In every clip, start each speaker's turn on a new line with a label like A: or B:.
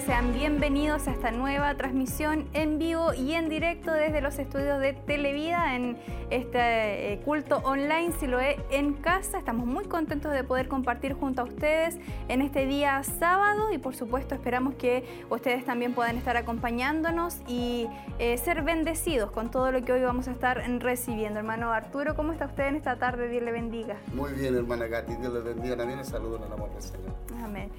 A: Sean bienvenidos a esta nueva transmisión en vivo y en directo desde los estudios de Televida en este eh, culto online Siloé en casa. Estamos muy contentos de poder compartir junto a ustedes en este día sábado y por supuesto esperamos que ustedes también puedan estar acompañándonos y eh, ser bendecidos con todo lo que hoy vamos a estar recibiendo. Hermano Arturo, ¿cómo está usted en esta tarde? Dios le bendiga.
B: Muy bien, hermana Katy, Dios le bendiga también. Saludos en el amor del Señor.
A: Amén.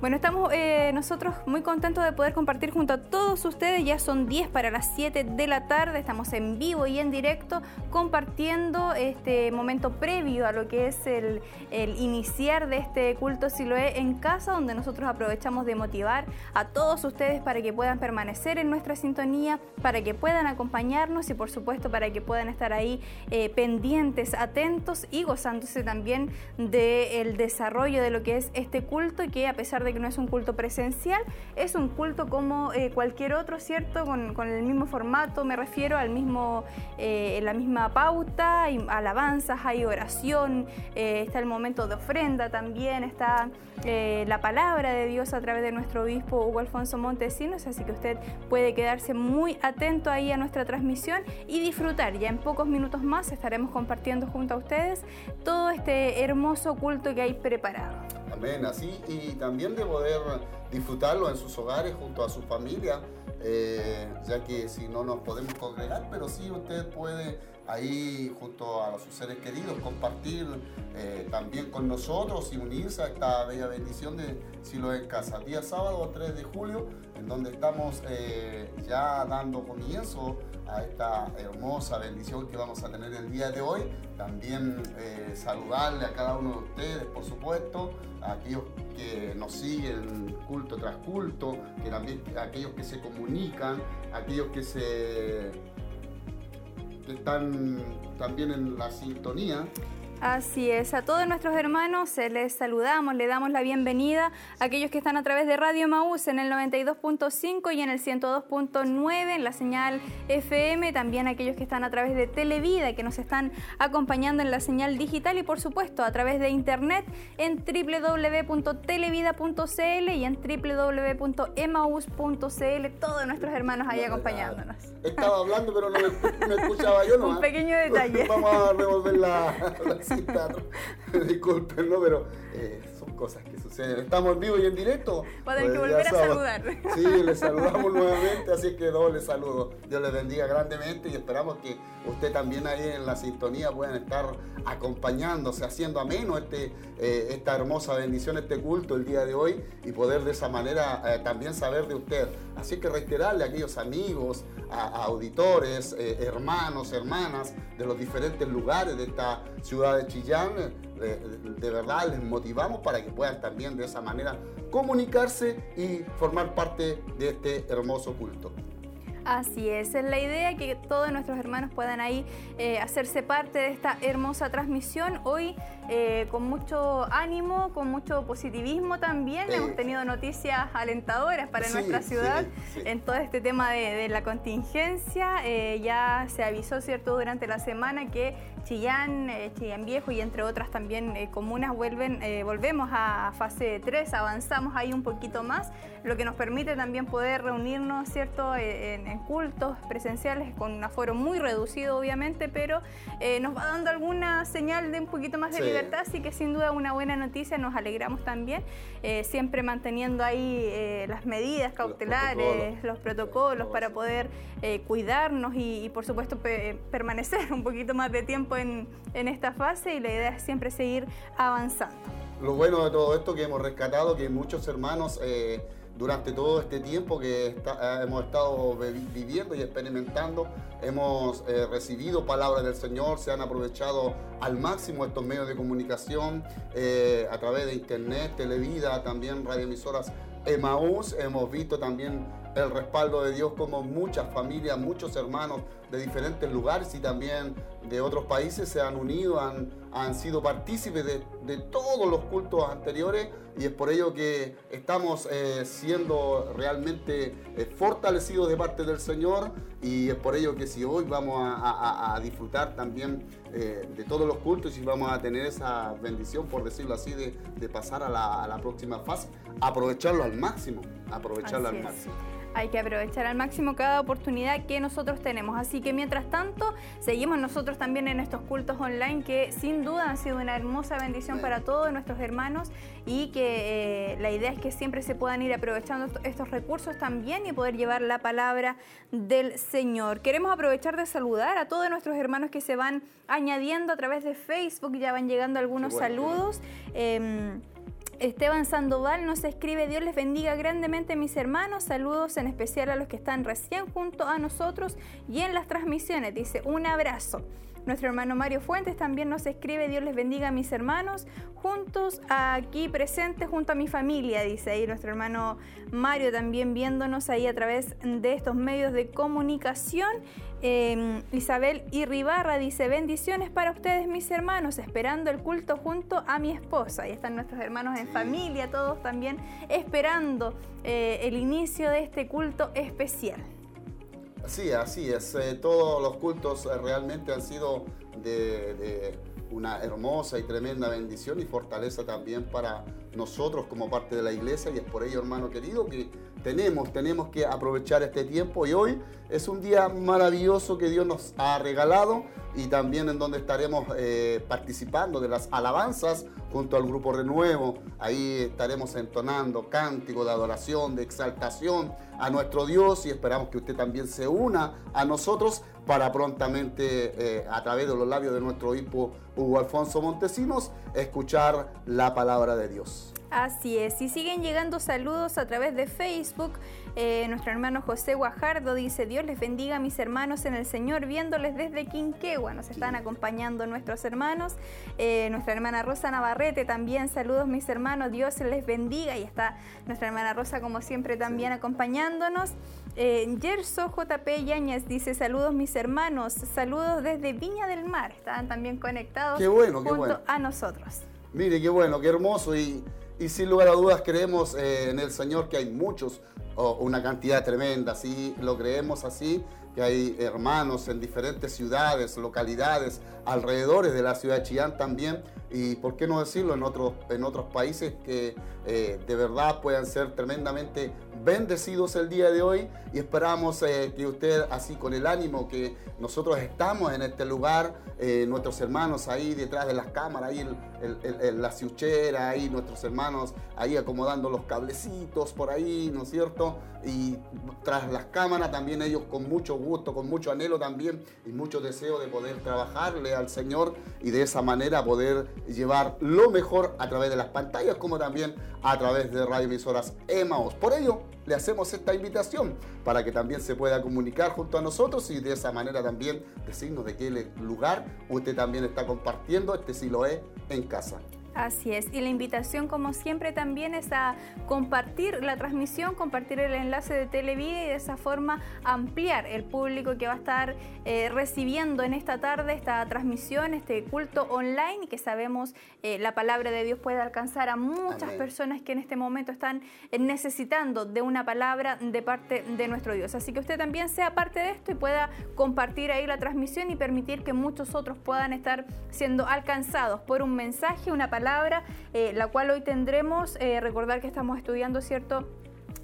A: Bueno, estamos eh, nosotros muy contentos de poder compartir junto a todos ustedes. Ya son 10 para las 7 de la tarde. Estamos en vivo y en directo compartiendo este momento previo a lo que es el, iniciar de este culto Siloé en casa, donde nosotros aprovechamos de motivar a todos ustedes para que puedan permanecer en nuestra sintonía, para que puedan acompañarnos y por supuesto para que puedan estar ahí eh, pendientes, atentos y gozándose también del desarrollo de lo que es este culto que a pesar de que no es un culto presencial, es un culto como eh, cualquier otro, ¿cierto? Con, el mismo formato, me refiero al mismo, eh, la misma pauta, hay alabanzas, hay oración, eh, está el momento de ofrenda también, está la palabra de Dios a través de nuestro obispo Hugo Alfonso Montesinos, así que usted puede quedarse muy atento ahí a nuestra transmisión y disfrutar. Ya en pocos minutos más estaremos compartiendo junto a ustedes todo este hermoso culto que hay preparado.
B: Amén, así y también de poder disfrutarlo en sus hogares junto a su familia, eh, ya que si no nos podemos congregar, pero sí usted puede ahí junto a sus seres queridos compartir eh, también con nosotros y unirse a esta bella bendición de Silo en Casa. Día sábado 3 de julio, en donde estamos eh, ya dando comienzo a esta hermosa bendición que vamos a tener el día de hoy. También eh, saludarle a cada uno de ustedes, por supuesto, a aquellos que nos siguen culto tras culto, que también aquellos que se comunican, aquellos que se están también en la sintonía.
A: Así es, a todos nuestros hermanos les saludamos, le damos la bienvenida a aquellos que están a través de Radio Maús en el 92.5 y en el 102.9 en la señal FM, también aquellos que están a través de Televida que nos están acompañando en la señal digital y por supuesto a través de internet en www.televida.cl y en www.emaus.cl, todos nuestros hermanos ahí acompañándonos.
B: Estaba hablando pero no me, escuchaba yo, ¿no?
A: Un pequeño detalle.
B: Vamos a revolver la Disculpen, ¿no? Pero eh, cosas que suceden. Estamos en vivo y en directo.
A: Pueden que pues, volver a saludar.
B: Sí, les saludamos nuevamente, así que doble saludo. Dios les bendiga grandemente y esperamos que usted también ahí en la sintonía puedan estar acompañándose, haciendo ameno este, eh, esta hermosa bendición, este culto el día de hoy y poder de esa manera eh, también saber de usted. Así que reiterarle a aquellos amigos, a, auditores, hermanos, hermanas de los diferentes lugares de esta ciudad de Chillán, de, verdad les motivamos para que puedan también de esa manera comunicarse y formar parte de este hermoso culto.
A: Así es, es la idea que todos nuestros hermanos puedan ahí eh, hacerse parte de esta hermosa transmisión. Hoy eh, con mucho ánimo, con mucho positivismo también. Hemos tenido noticias alentadoras para nuestra ciudad en todo este tema de, la contingencia. Eh, ya se avisó, ¿cierto?, durante la semana que Chillán, Chillán Viejo y entre otras también comunas vuelven, volvemos a fase 3, avanzamos ahí un poquito más, lo que nos permite también poder reunirnos, ¿cierto?, en cultos presenciales con un aforo muy reducido obviamente, pero eh, nos va dando alguna señal de un poquito más de libertad, así que sin duda una buena noticia, nos alegramos también, eh, siempre manteniendo ahí eh, las medidas cautelares, los protocolos, para poder cuidarnos y, por supuesto permanecer un poquito más de tiempo en, en esta fase y la idea es siempre seguir avanzando.
B: Lo bueno de todo esto que hemos rescatado, que muchos hermanos durante todo este tiempo que eh, hemos estado viviendo y experimentando, hemos eh, recibido palabras del Señor, se han aprovechado al máximo estos medios de comunicación eh, a través de internet, televida, también radioemisoras Emaús, hemos visto también el respaldo de Dios como muchas familias, muchos hermanos de diferentes lugares y también de otros países se han unido, han, han sido partícipes de, todos los cultos anteriores y es por ello que estamos eh, siendo realmente eh, fortalecidos de parte del Señor y es por ello que si hoy vamos a, disfrutar también eh, de todo los cultos y vamos a tener esa bendición, por decirlo así, de, pasar a la, próxima fase. Aprovecharlo al máximo, aprovecharlo al máximo.
A: Hay que aprovechar al máximo cada oportunidad que nosotros tenemos. Así que mientras tanto, seguimos nosotros también en estos cultos online que sin duda han sido una hermosa bendición para todos nuestros hermanos y que eh, la idea es que siempre se puedan ir aprovechando estos recursos también y poder llevar la palabra del Señor. Queremos aprovechar de saludar a todos nuestros hermanos que se van añadiendo a través de Facebook, ya van llegando algunos saludos. Em, Esteban Sandoval nos escribe, Dios les bendiga grandemente mis hermanos, saludos en especial a los que están recién junto a nosotros y en las transmisiones, dice, un abrazo. Nuestro hermano Mario Fuentes también nos escribe, Dios les bendiga a mis hermanos, juntos aquí presentes junto a mi familia, dice ahí nuestro hermano Mario también viéndonos ahí a través de estos medios de comunicación. Em, Isabel Irribarra dice, bendiciones para ustedes mis hermanos, esperando el culto junto a mi esposa. Ahí están nuestros hermanos en familia, todos también esperando eh, el inicio de este culto especial.
B: Sí, así es. Eh, todos los cultos eh, realmente han sido de una hermosa y tremenda bendición y fortaleza también para nosotros como parte de la iglesia y es por ello, hermano querido, que tenemos, tenemos que aprovechar este tiempo y hoy es un día maravilloso que Dios nos ha regalado y también en donde estaremos eh, participando de las alabanzas junto al grupo Renuevo. Ahí estaremos entonando cánticos de adoración, de exaltación a nuestro Dios y esperamos que usted también se una a nosotros para prontamente, eh, a través de los labios de nuestro obispo Hugo Alfonso Montesinos, escuchar la palabra de Dios.
A: Así es, y siguen llegando saludos a través de Facebook. Eh, nuestro hermano José Guajardo dice, Dios les bendiga a mis hermanos en el Señor, viéndoles desde Quinquegua. Nos están acompañando nuestros hermanos. Eh, nuestra hermana Rosa Navarrete también, saludos mis hermanos, Dios les bendiga. Y está nuestra hermana Rosa como siempre también acompañándonos. Eh, Yerso JP Yañez dice, saludos mis hermanos, saludos desde Viña del Mar. Están también conectados junto a nosotros.
B: Mire, qué bueno, qué hermoso y y sin lugar a dudas creemos eh, en el Señor que hay muchos, o una cantidad tremenda, sí, lo creemos así, que hay hermanos en diferentes ciudades, localidades, alrededores de la ciudad de Chillán también, y por qué no decirlo en otros, en otros países que eh, de verdad puedan ser tremendamente bendecidos el día de hoy y esperamos eh, que usted así con el ánimo que nosotros estamos en este lugar, eh, nuestros hermanos ahí detrás de las cámaras, ahí el, la ciuchera, ahí nuestros hermanos ahí acomodando los cablecitos por ahí, ¿no es cierto? Y tras las cámaras también ellos con mucho gusto, con mucho anhelo también y mucho deseo de poder trabajarle al Señor y de esa manera poder llevar lo mejor a través de las pantallas como también a través de radioemisoras Emaos. Por ello, le hacemos esta invitación para que también se pueda comunicar junto a nosotros y de esa manera también decirnos de qué lugar usted también está compartiendo este Siloé en casa.
A: Así es, y la invitación como siempre también es a compartir la transmisión, compartir el enlace de Televida y de esa forma ampliar el público que va a estar eh, recibiendo en esta tarde esta transmisión, este culto online y que sabemos eh, la palabra de Dios puede alcanzar a muchas personas que en este momento están eh, necesitando de una palabra de parte de nuestro Dios. Así que usted también sea parte de esto y pueda compartir ahí la transmisión y permitir que muchos otros puedan estar siendo alcanzados por un mensaje, una palabra eh, la cual hoy tendremos. Eh, recordar que estamos estudiando, ¿cierto?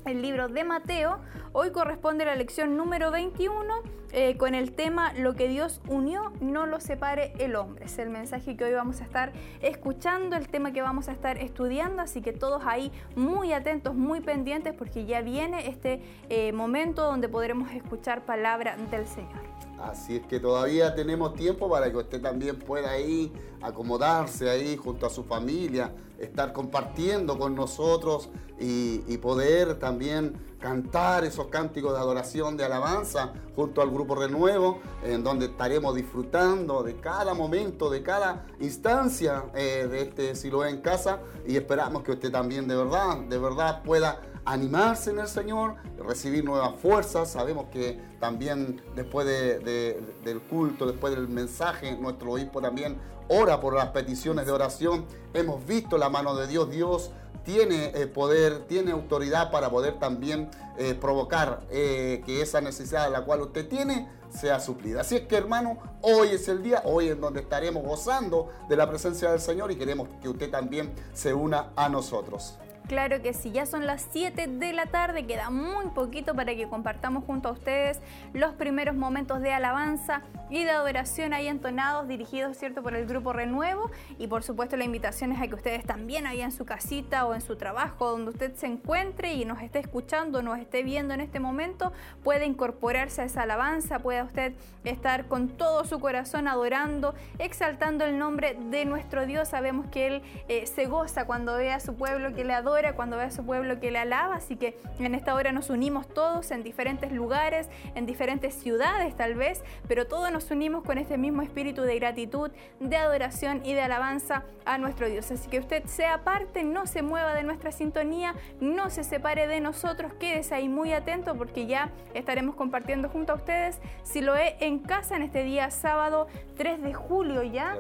A: El libro de Mateo. Hoy corresponde la lección número 21 eh, con el tema Lo que Dios unió, no lo separe el hombre. Es el mensaje que hoy vamos a estar escuchando, el tema que vamos a estar estudiando, así que todos ahí muy atentos, muy pendientes, porque ya viene este momento donde podremos escuchar palabra del Señor.
B: Así es que todavía tenemos tiempo para que usted también pueda ir, acomodarse ahí junto a su familia, estar compartiendo con nosotros y, poder también cantar esos cánticos de adoración, de alabanza junto al Grupo Renuevo, en donde estaremos disfrutando de cada momento, de cada instancia eh, de este Siloé en casa y esperamos que usted también de verdad, de verdad pueda animarse en el Señor, recibir nuevas fuerzas. Sabemos que también después del culto, después del mensaje, nuestro obispo también ora por las peticiones de oración. Hemos visto la mano de Dios. Dios tiene eh, poder, tiene autoridad para poder también eh, provocar eh, que esa necesidad la cual usted tiene sea suplida. Así es que hermano, hoy es el día, hoy es donde estaremos gozando de la presencia del Señor y queremos que usted también se una a nosotros.
A: Claro que sí, ya son las 7 de la tarde, queda muy poquito para que compartamos junto a ustedes los primeros momentos de alabanza y de adoración ahí entonados, dirigidos, ¿cierto?, por el Grupo Renuevo. Y por supuesto la invitación es a que ustedes también ahí en su casita o en su trabajo, donde usted se encuentre y nos esté escuchando, nos esté viendo en este momento, puede incorporarse a esa alabanza, pueda usted estar con todo su corazón adorando, exaltando el nombre de nuestro Dios. Sabemos que Él eh, se goza cuando ve a su pueblo que le adora cuando ve a su pueblo que le alaba, así que en esta hora nos unimos todos en diferentes lugares, en diferentes ciudades tal vez, pero todos nos unimos con este mismo espíritu de gratitud, de adoración y de alabanza a nuestro Dios. Así que usted sea parte, no se mueva de nuestra sintonía, no se separe de nosotros, quédese ahí muy atento porque ya estaremos compartiendo junto a ustedes. Si lo he en casa en este día sábado 3 de julio ya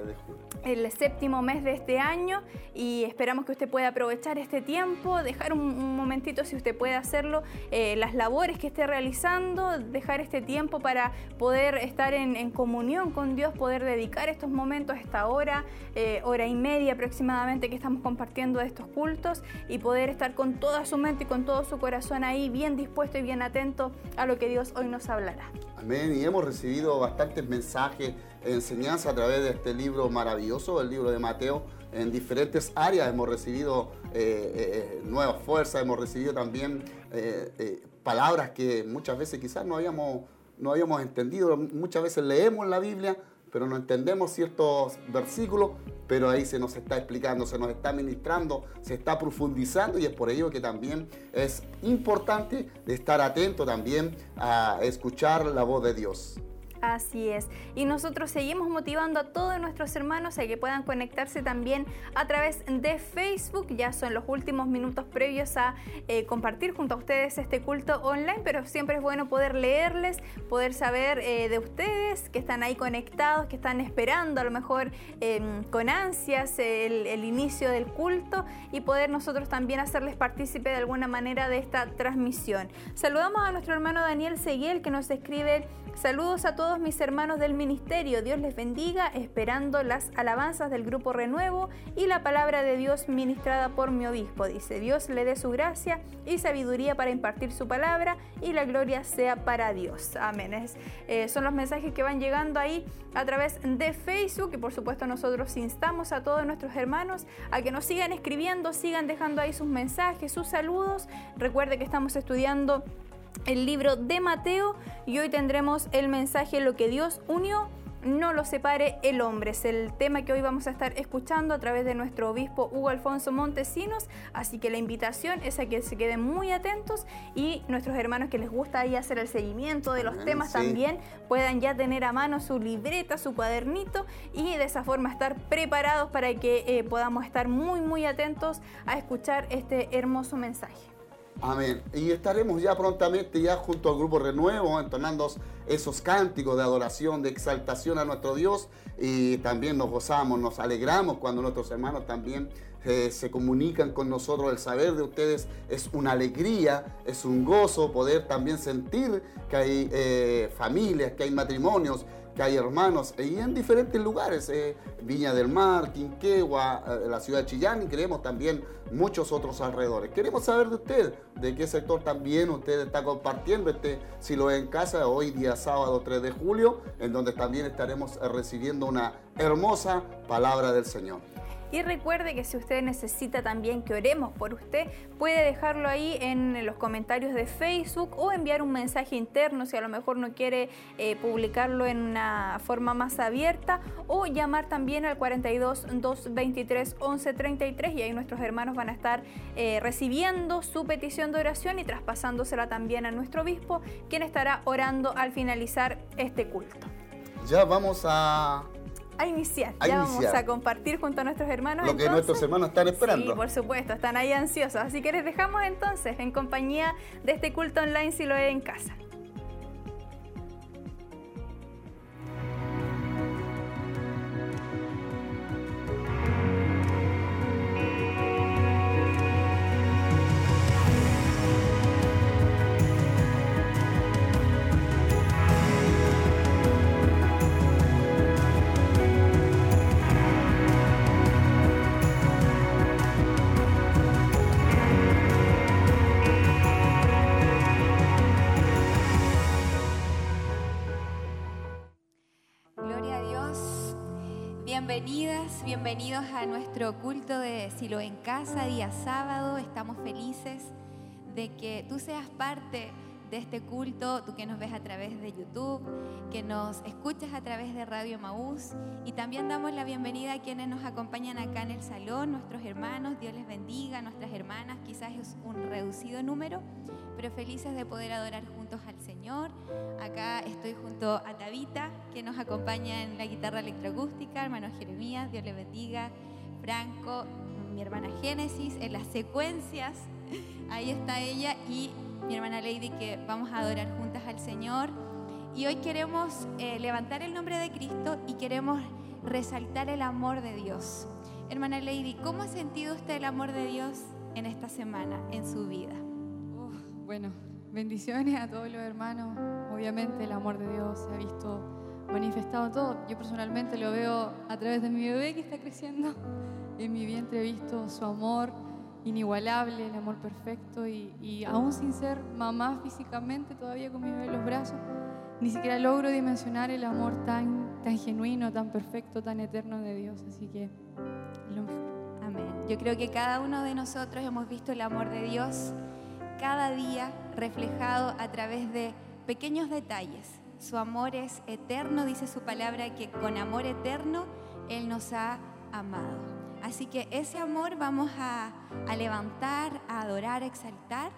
A: el séptimo mes de este año y esperamos que usted pueda aprovechar este tiempo, dejar un, momentito si usted puede hacerlo, eh, las labores que esté realizando, dejar este tiempo para poder estar en, comunión con Dios, poder dedicar estos momentos, esta hora, eh, hora y media aproximadamente que estamos compartiendo estos cultos y poder estar con toda su mente y con todo su corazón ahí bien dispuesto y bien atento a lo que Dios hoy nos hablará.
B: Amén. Y hemos recibido bastantes mensajes enseñanza a través de este libro maravilloso, el libro de Mateo. En diferentes áreas hemos recibido eh, eh, nuevas fuerzas, hemos recibido también eh, palabras que muchas veces quizás no habíamos, no habíamos entendido. Muchas veces leemos la Biblia, pero no entendemos ciertos versículos, pero ahí se nos está explicando, se nos está ministrando, se está profundizando y es por ello que también es importante estar atento también a escuchar la voz de Dios.
A: Así es. Y nosotros seguimos motivando a todos nuestros hermanos a que puedan conectarse también a través de Facebook. Ya son los últimos minutos previos a eh, compartir junto a ustedes este culto online, pero siempre es bueno poder leerles, poder saber eh, de ustedes que están ahí conectados, que están esperando a lo mejor em, con ansias el, el inicio del culto y poder nosotros también hacerles partícipe de alguna manera de esta transmisión. Saludamos a nuestro hermano Daniel Seguiel que nos escribe Saludos a todos mis hermanos del ministerio. Dios les bendiga, esperando las alabanzas del Grupo Renuevo y la palabra de Dios ministrada por mi obispo. Dice, Dios le dé su gracia y sabiduría para impartir su palabra y la gloria sea para Dios. Amén. Eh, son los mensajes que van llegando ahí a través de Facebook y por supuesto nosotros instamos a todos nuestros hermanos a que nos sigan escribiendo, sigan dejando ahí sus mensajes, sus saludos. Recuerde que estamos estudiando el libro de Mateo y hoy tendremos el mensaje Lo que Dios unió, no lo separe el hombre. Es el tema que hoy vamos a estar escuchando a través de nuestro obispo Hugo Alfonso Montesinos, así que la invitación es a que se queden muy atentos y nuestros hermanos que les gusta ahí hacer el seguimiento de los temas también puedan ya tener a mano su libreta, su cuadernito y de esa forma estar preparados para que eh, podamos estar muy muy atentos a escuchar este hermoso mensaje.
B: Amén. Y estaremos ya prontamente ya junto al grupo Renuevo entonando esos cánticos de adoración, de exaltación a nuestro Dios y también nos gozamos, nos alegramos cuando nuestros hermanos también eh, se comunican con nosotros. El saber de ustedes es una alegría, es un gozo poder también sentir que hay eh, familias, que hay matrimonios, hay hermanos y en diferentes lugares, eh, Viña del Mar, Quinquegua, eh, la ciudad de Chillán y queremos también muchos otros alrededores. Queremos saber de usted, de qué sector también usted está compartiendo este si lo en casa hoy día sábado 3 de julio, en donde también estaremos recibiendo una hermosa palabra del Señor.
A: Y recuerde que si usted necesita también que oremos por usted, puede dejarlo ahí en los comentarios de Facebook o enviar un mensaje interno si a lo mejor no quiere eh, publicarlo en una forma más abierta o llamar también al 42 223 11 33 y ahí nuestros hermanos van a estar eh, recibiendo su petición de oración y traspasándosela también a nuestro obispo, quien estará orando al finalizar este culto.
B: Ya vamos a
A: a iniciar. ya vamos a compartir junto a nuestros hermanos.
B: Lo que nuestros hermanos están esperando.
A: Sí, por supuesto, están ahí ansiosos. Así que les dejamos entonces en compañía de este culto online si lo ve en casa.
C: Bienvenidas, bienvenidos a nuestro culto de Silo en Casa, día sábado. Estamos felices de que tú seas parte de este culto, tú que nos ves a través de YouTube, que nos escuchas a través de Radio Maús y también damos la bienvenida a quienes nos acompañan acá en el salón, nuestros hermanos, Dios les bendiga, nuestras hermanas, quizás es un reducido número, pero felices de poder adorar juntos Señor. Acá estoy junto a Tabita, que nos acompaña en la guitarra electroacústica, hermano Jeremías, Dios les bendiga, Franco, mi hermana Génesis, en las secuencias, ahí está ella y mi hermana Lady, que vamos a adorar juntas al Señor. Y hoy queremos eh, levantar el nombre de Cristo y queremos resaltar el amor de Dios. Hermana Lady, ¿cómo ha sentido usted el amor de Dios en esta semana, en su vida?
D: bueno, bendiciones a todos los hermanos. Obviamente el amor de Dios se ha visto manifestado todo. Yo personalmente lo veo a través de mi bebé que está creciendo. En mi vientre he visto su amor inigualable, el amor perfecto y, aún sin ser mamá físicamente, todavía con mi bebé en los brazos, ni siquiera logro dimensionar el amor tan, tan genuino, tan perfecto, tan eterno de Dios. Así que lo mejor.
C: Amén. Yo creo que cada uno de nosotros hemos visto el amor de Dios cada día reflejado a través de pequeños detalles. Su amor es eterno, dice su palabra, que con amor eterno Él nos ha amado. Así que ese amor vamos a, levantar, a adorar, a exaltar.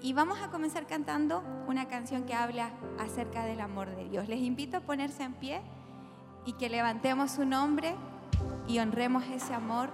C: Y vamos a comenzar cantando una canción que habla acerca del amor de Dios. Les invito a ponerse en pie y que levantemos su nombre y honremos ese amor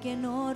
E: que no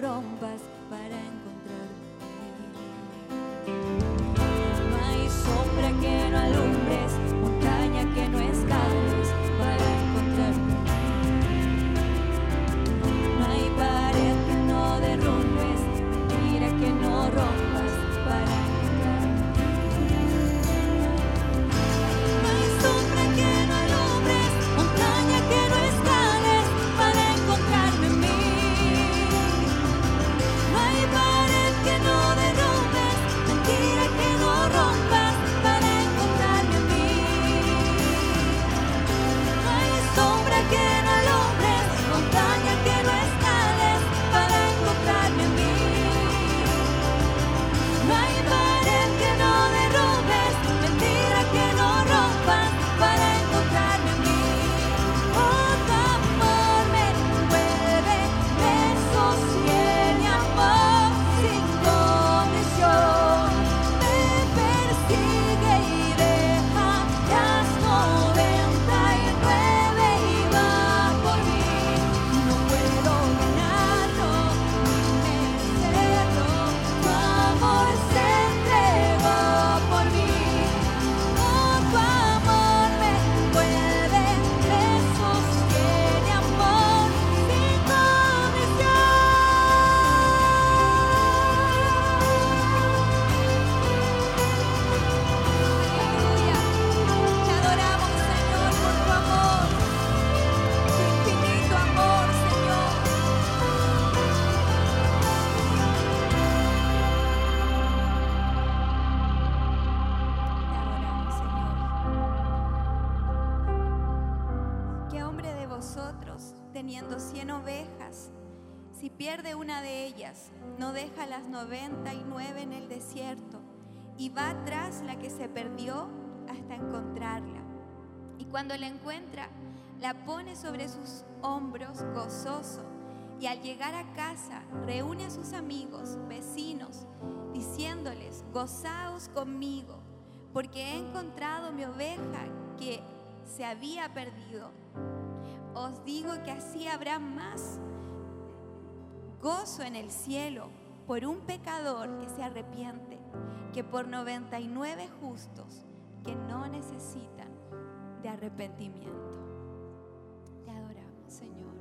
E: pierde una de ellas, no deja las 99 en el desierto y va tras la que se perdió hasta encontrarla. Y cuando la encuentra, la pone sobre sus hombros gozoso y al llegar a casa reúne a sus amigos, vecinos, diciéndoles, gozaos conmigo, porque he encontrado mi oveja que se había perdido. Os digo que así habrá más gozo en el cielo por un pecador que se arrepiente, que por 99 justos que no necesitan de arrepentimiento. Te adoramos, Señor.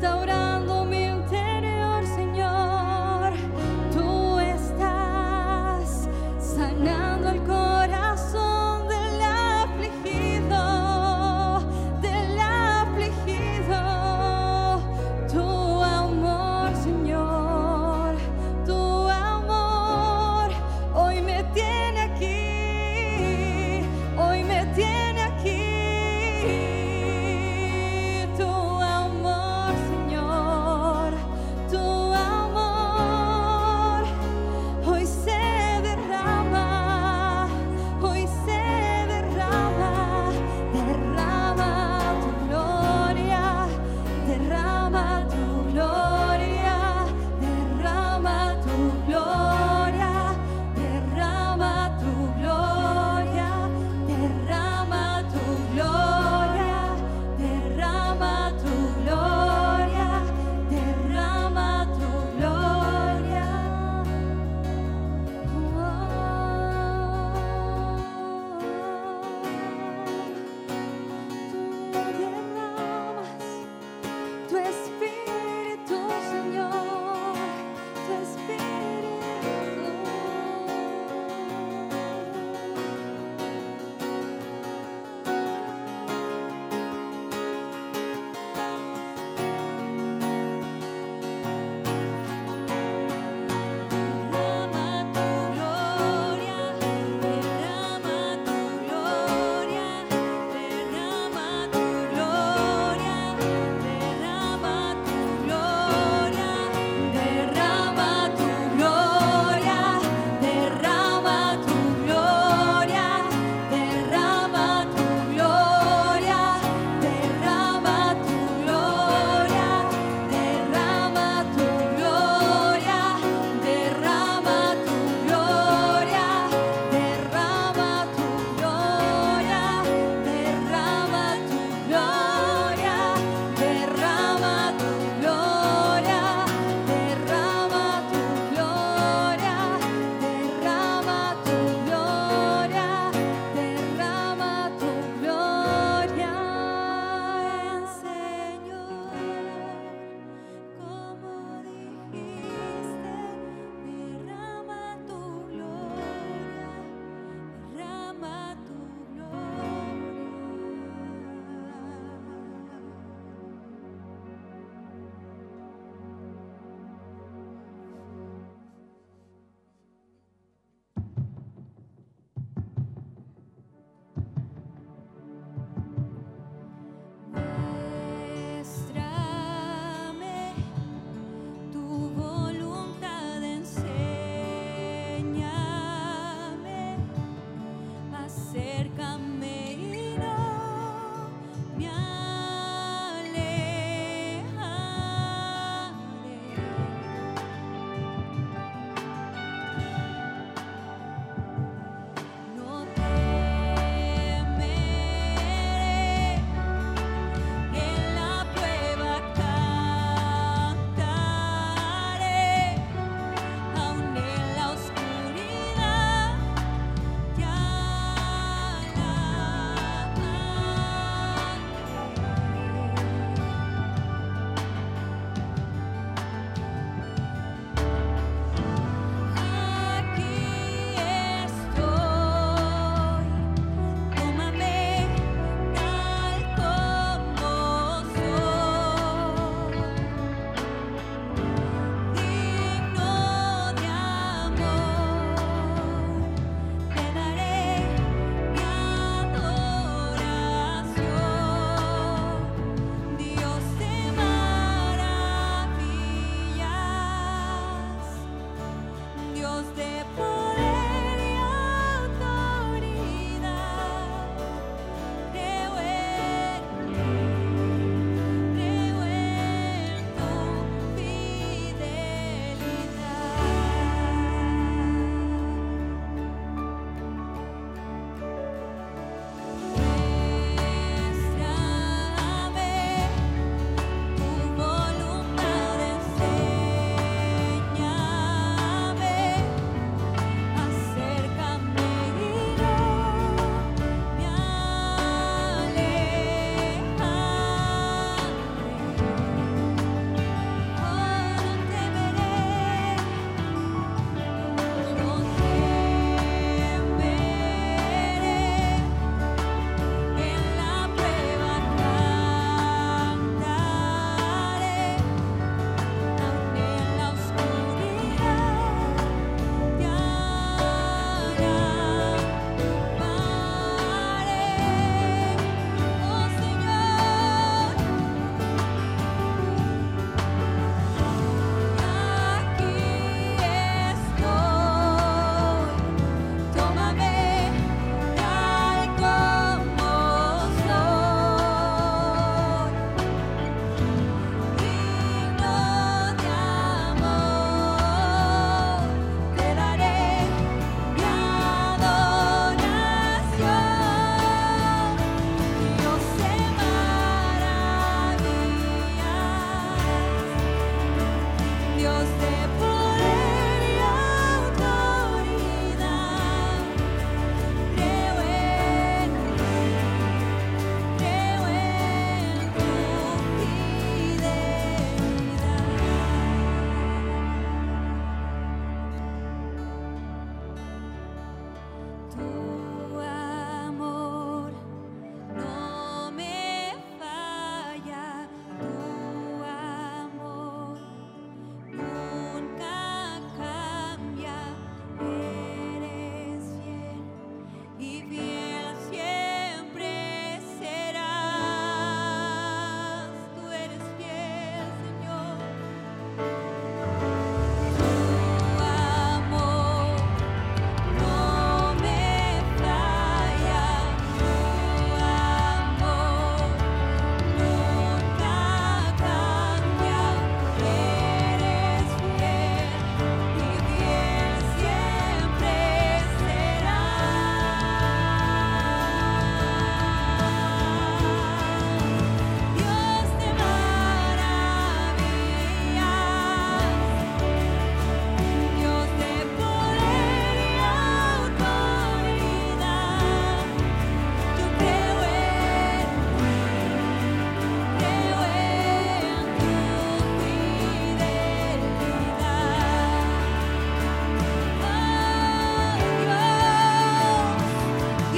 F: restaurar.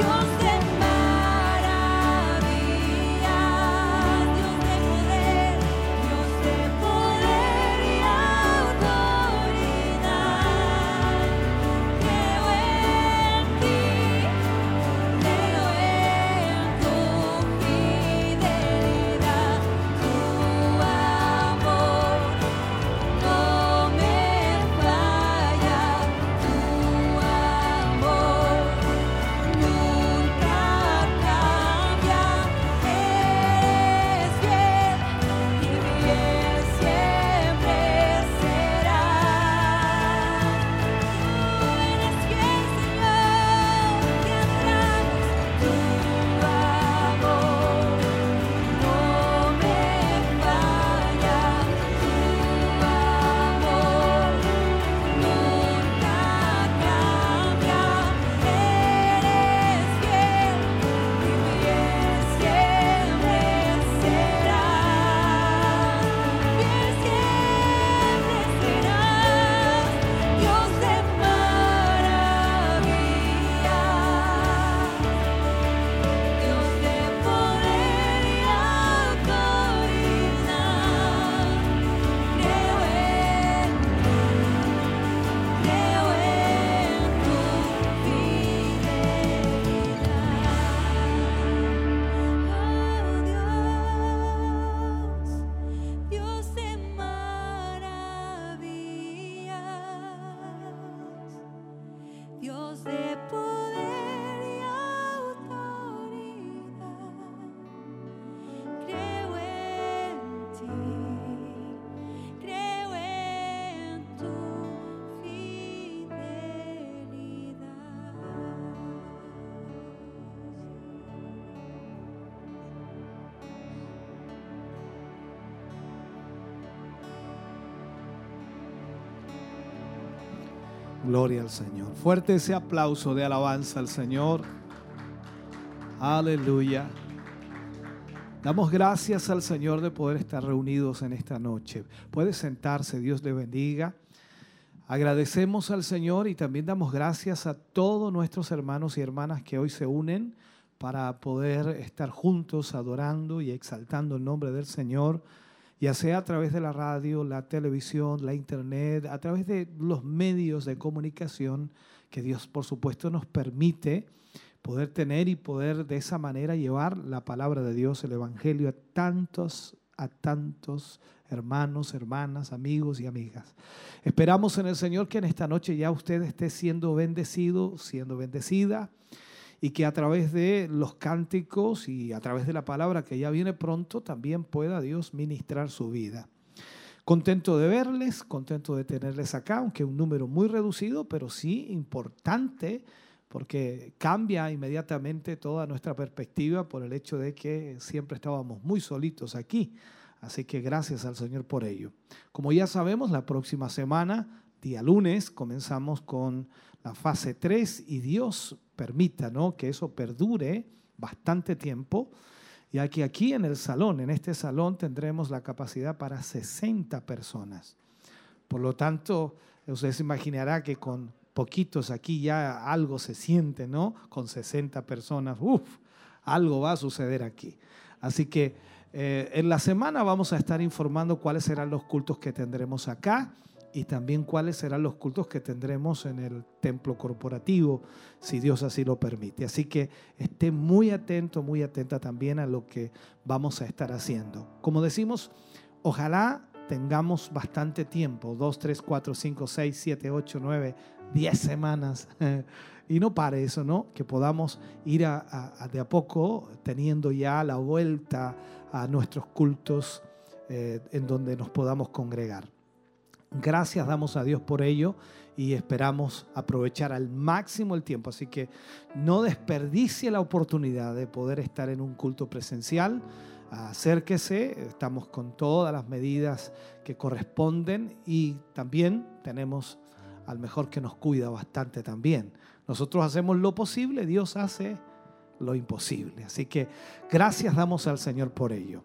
F: You're
G: Gloria al Señor. Fuerte ese aplauso de alabanza al Señor. Aleluya. Damos gracias al Señor de poder estar reunidos en esta noche. Puede sentarse, Dios le bendiga. Agradecemos al Señor y también damos gracias a todos nuestros hermanos y hermanas que hoy se unen para poder estar juntos adorando y exaltando el nombre del Señor, ya sea a través de la radio, la televisión, la internet, a través de los medios de comunicación que Dios por supuesto nos permite poder tener y poder de esa manera llevar la palabra de Dios, el Evangelio a tantos, a tantos hermanos, hermanas, amigos y amigas. Esperamos en el Señor que en esta noche ya usted esté siendo bendecido, siendo bendecida y que a través de los cánticos y a través de la palabra que ya viene pronto también pueda Dios ministrar su vida. Contento de verles, contento de tenerles acá, aunque un número muy reducido, pero sí importante porque cambia inmediatamente toda nuestra perspectiva por el hecho de que siempre estábamos muy solitos aquí. Así que gracias al Señor por ello. Como ya sabemos, la próxima semana, día lunes, comenzamos con la fase 3 y Dios permita que eso perdure bastante tiempo, ya que aquí en el salón, en este salón, tendremos la capacidad para 60 personas. Por lo tanto, usted se imaginará que con poquitos aquí ya algo se siente, ¿no? Con 60 personas, uff, algo va a suceder aquí. Así que eh, en la semana vamos a estar informando cuáles serán los cultos que tendremos acá y también cuáles serán los cultos que tendremos en el templo corporativo, si Dios así lo permite. Así que esté muy atento, muy atenta también a lo que vamos a estar haciendo. Como decimos, ojalá tengamos bastante tiempo, 2, 3, 4, 5, 6, 7, 8, 9, 10 semanas. y no pare eso, ¿no? Que podamos ir a, de a poco teniendo ya la vuelta a nuestros cultos eh, en donde nos podamos congregar. Gracias damos a Dios por ello y esperamos aprovechar al máximo el tiempo. Así que no desperdicie la oportunidad de poder estar en un culto presencial. Acérquese, estamos con todas las medidas que corresponden y también tenemos al mejor que nos cuida bastante también. Nosotros hacemos lo posible, Dios hace lo imposible. Así que gracias damos al Señor por ello.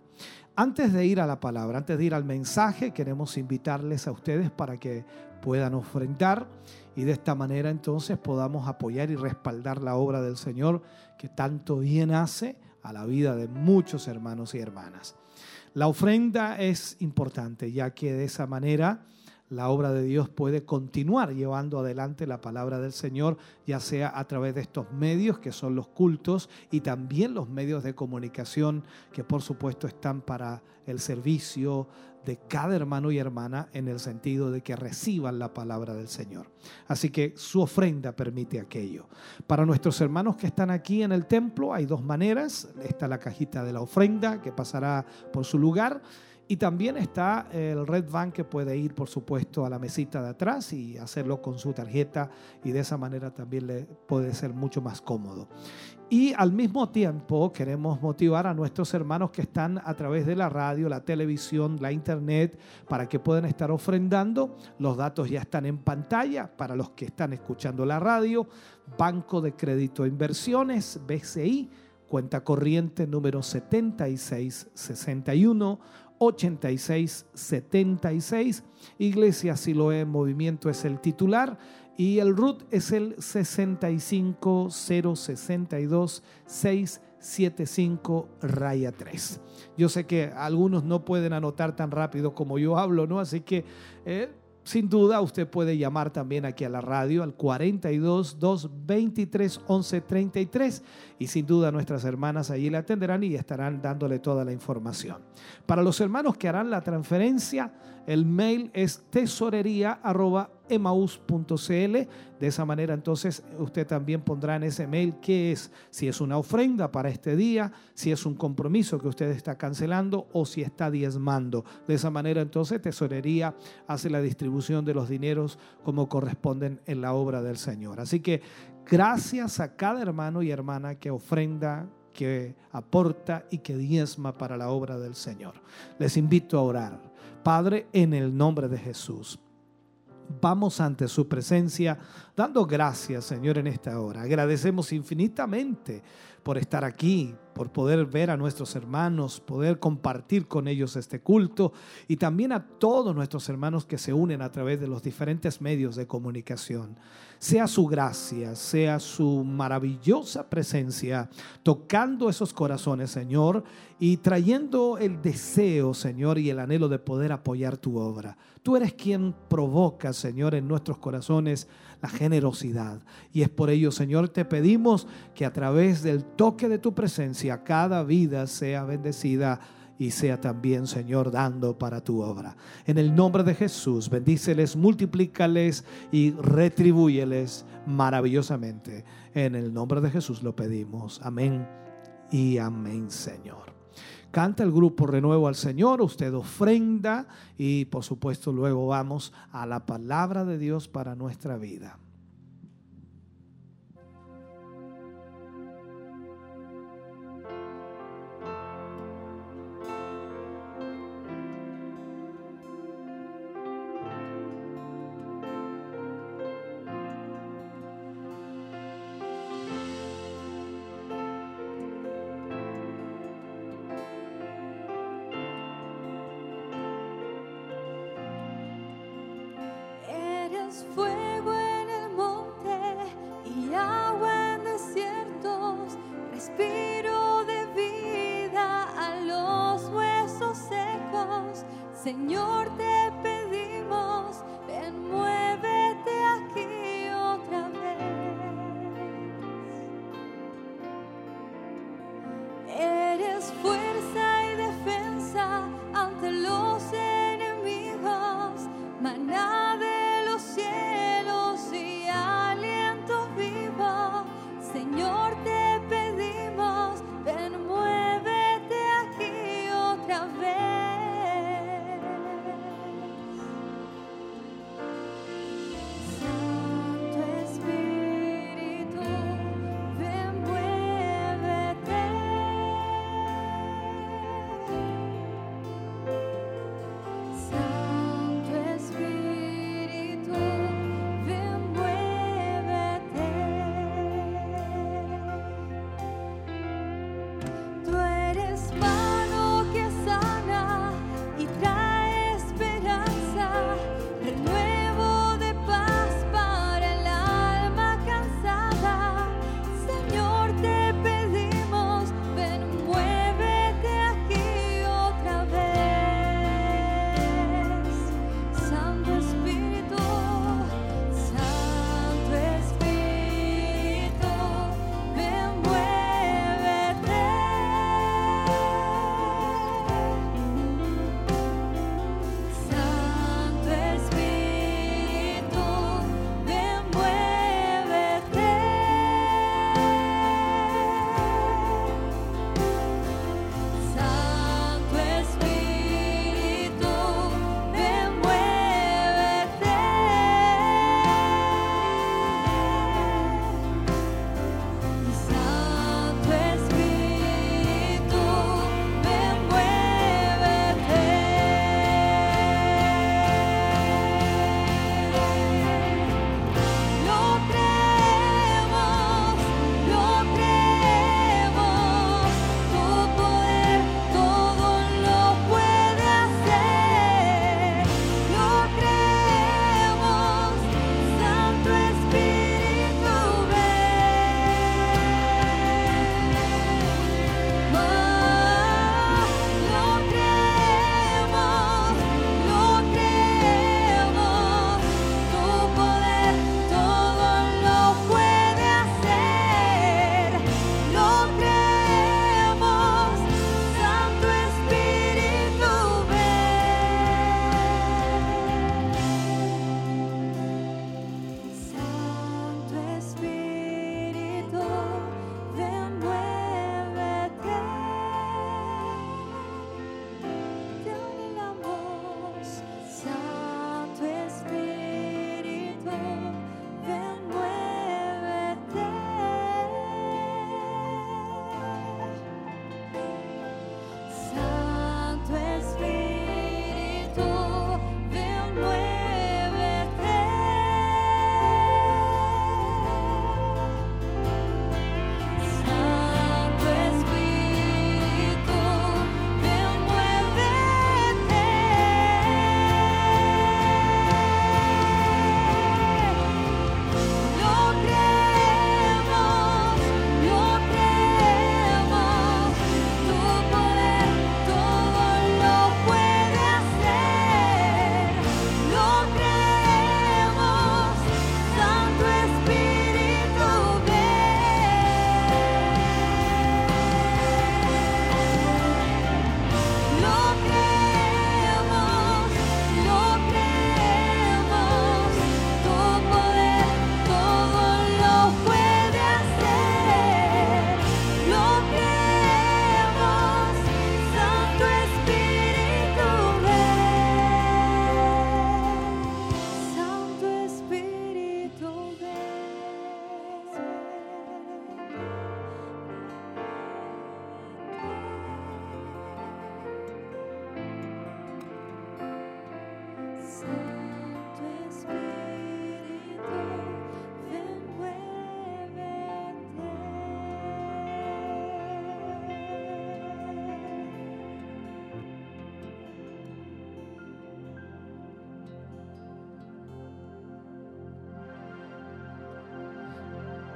G: Antes de ir a la palabra, antes de ir al mensaje, queremos invitarles a ustedes para que puedan ofrendar y de esta manera entonces podamos apoyar y respaldar la obra del Señor que tanto bien hace a la vida de muchos hermanos y hermanas. La ofrenda es importante ya que de esa manera la obra de Dios puede continuar llevando adelante la palabra del Señor, ya sea a través de estos medios que son los cultos y también los medios de comunicación que por supuesto están para el servicio de cada hermano y hermana en el sentido de que reciban la palabra del Señor. Así que su ofrenda permite aquello. Para nuestros hermanos que están aquí en el templo hay dos maneras. Está la cajita de la ofrenda que pasará por su lugar y también está el Red Van que puede ir, por supuesto, a la mesita de atrás y hacerlo con su tarjeta y de esa manera también le puede ser mucho más cómodo. Y al mismo tiempo queremos motivar a nuestros hermanos que están a través de la radio, la televisión, la internet, para que puedan estar ofrendando. Los datos ya están en pantalla para los que están escuchando la radio. Banco de Crédito e Inversiones, BCI, cuenta corriente número 7661 8676. Iglesia Siloé Movimiento es el titular y el RUT es el 65062 675 raya 3. Yo sé que algunos no pueden anotar tan rápido como yo hablo, ¿no? Así que eh, sin duda, usted puede llamar también aquí a la radio al 42 223 1133 y sin duda nuestras hermanas allí le atenderán y estarán dándole toda la información. Para los hermanos que harán la transferencia, el mail es tesorería@emaus.cl. De esa manera entonces usted también pondrá en ese mail qué es, si es una ofrenda para este día, si es un compromiso que usted está cancelando o si está diezmando. De esa manera entonces tesorería hace la distribución de los dineros como corresponden en la obra del Señor. Así que gracias a cada hermano y hermana que ofrenda que aporta y que diezma para la obra del Señor. Les invito a orar. Padre, en el nombre de Jesús. Vamos ante su presencia dando gracias, Señor, en esta hora. Agradecemos infinitamente por estar aquí, por poder ver a nuestros hermanos, poder compartir con ellos este culto y también a todos nuestros hermanos que se unen a través de los diferentes medios de comunicación. Sea su gracia, sea su maravillosa presencia tocando esos corazones, Señor, y trayendo el deseo, Señor, y el anhelo de poder apoyar tu obra. Tú eres quien provoca, Señor, en nuestros corazones la generosidad. Y es por ello, Señor, te pedimos que a través del toque de tu presencia cada vida sea bendecida y sea también, Señor, dando para tu obra. En el nombre de Jesús, bendíceles, multiplícales y retribúyeles maravillosamente. En el nombre de Jesús lo pedimos. Amén y amén, Señor. Canta el grupo Renuevo al Señor, usted ofrenda y por supuesto luego vamos a la palabra de Dios para nuestra vida.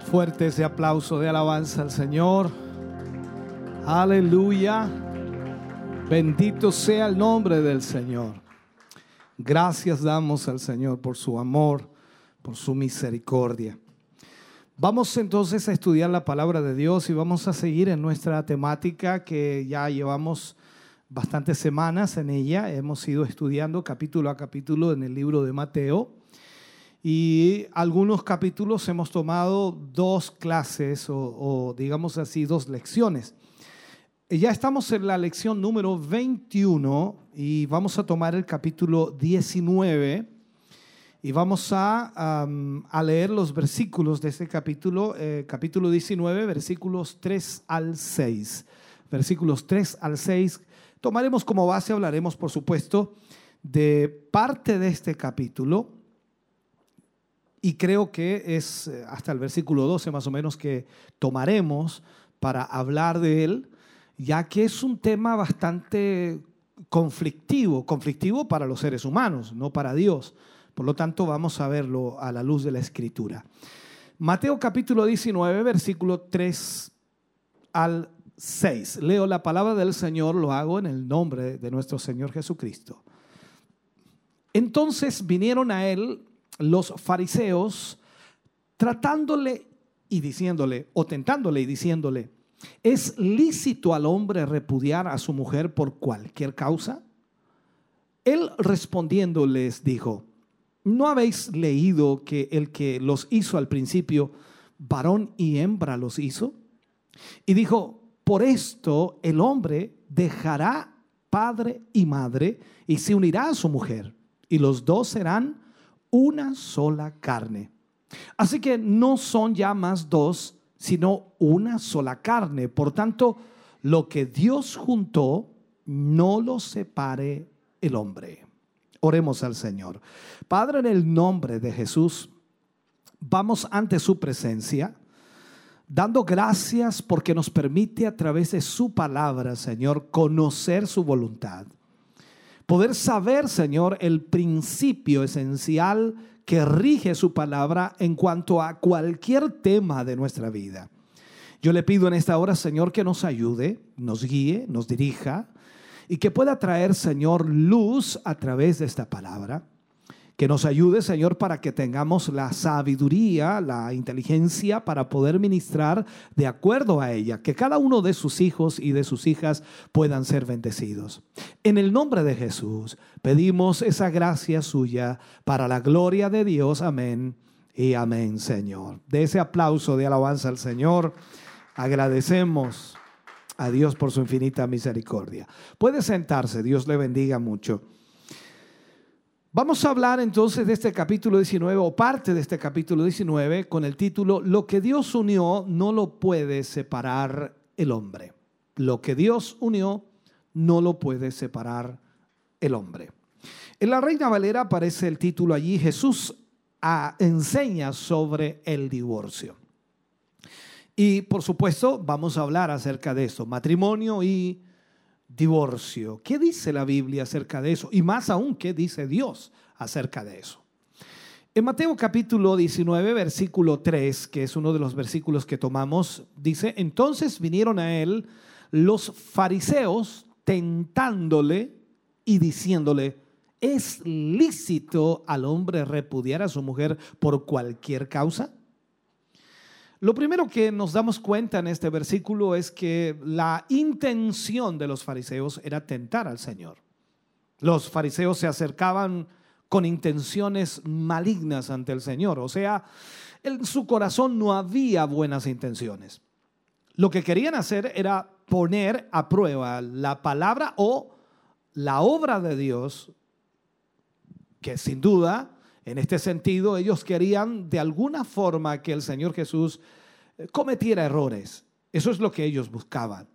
G: Fuerte ese aplauso de alabanza al Señor. Aleluya. Bendito sea el nombre del Señor. Gracias damos al Señor por su amor, por su misericordia. Vamos entonces a estudiar la palabra de Dios y vamos a seguir en nuestra temática que ya llevamos bastantes semanas en ella. Hemos ido estudiando capítulo a capítulo en el libro de Mateo y algunos capítulos hemos tomado dos clases o, digamos así, dos lecciones. Ya estamos en la lección número 21 y vamos a tomar el capítulo 19 y vamos a, a leer los versículos de este capítulo, eh, capítulo 19, versículos 3 al 6. Versículos 3 al 6. Tomaremos como base, hablaremos por supuesto de parte de este capítulo y creo que es eh, hasta el versículo 12 más o menos que tomaremos para hablar de él, ya que es un tema bastante conflictivo, conflictivo para los seres humanos, no para Dios. Por lo tanto, vamos a verlo a la luz de la escritura. Mateo capítulo 19, versículo 3 al 6. Leo la palabra del Señor, lo hago en el nombre de nuestro Señor Jesucristo. Entonces vinieron a él los fariseos tratándole y diciéndole, o tentándole y diciéndole, ¿es lícito al hombre repudiar a su mujer por cualquier causa? Él respondiendo les dijo, ¿no habéis leído que el que los hizo al principio, varón y hembra los hizo? Y dijo, por esto el hombre dejará padre y madre y se unirá a su mujer, y los dos serán una sola carne. Así que no son ya más dos, sino una sola carne. Por tanto, lo que Dios juntó, no lo separe el hombre. Oremos al Señor. Padre, en el nombre de Jesús, vamos ante su presencia, dando gracias porque nos permite a través de su palabra, Señor, conocer su voluntad. Poder saber, Señor, el principio esencial que rige su palabra en cuanto a cualquier tema de nuestra vida. Yo le pido en esta hora, Señor, que nos ayude, nos guíe, nos dirija y que pueda traer, Señor, luz a través de esta palabra que nos ayude, Señor, para que tengamos la sabiduría, la inteligencia para poder ministrar de acuerdo a ella, que cada uno de sus hijos y de sus hijas puedan ser bendecidos. En el nombre de Jesús pedimos esa gracia suya para la gloria de Dios. Amén y amén, Señor. De ese aplauso de alabanza al Señor, agradecemos a Dios por su infinita misericordia. Puede sentarse, Dios le bendiga mucho. Vamos a hablar entonces de este capítulo 19 o parte de este capítulo 19 con el título Lo que Dios unió no lo puede separar el hombre. Lo que Dios unió no lo puede separar el hombre. En la Reina Valera aparece el título allí, Jesús ah, enseña sobre el divorcio. Y por supuesto vamos a hablar acerca de eso, matrimonio y divorcio. ¿Qué dice la Biblia acerca de eso? Y más aún, ¿qué dice Dios acerca de eso? En Mateo capítulo 19, versículo 3, que es uno de los versículos que tomamos, dice, entonces vinieron a él los fariseos tentándole y diciéndole, ¿es lícito al hombre repudiar a su mujer por cualquier causa? Lo primero que nos damos cuenta en este versículo es que la intención de los fariseos era tentar al Señor. Los fariseos se acercaban con intenciones malignas ante el Señor, o sea, en su corazón no había buenas intenciones. Lo que querían hacer era poner a prueba la palabra o la obra de Dios, que sin duda en este sentido, ellos querían de alguna forma que el Señor Jesús eh, cometiera errores. Eso es lo que ellos buscaban.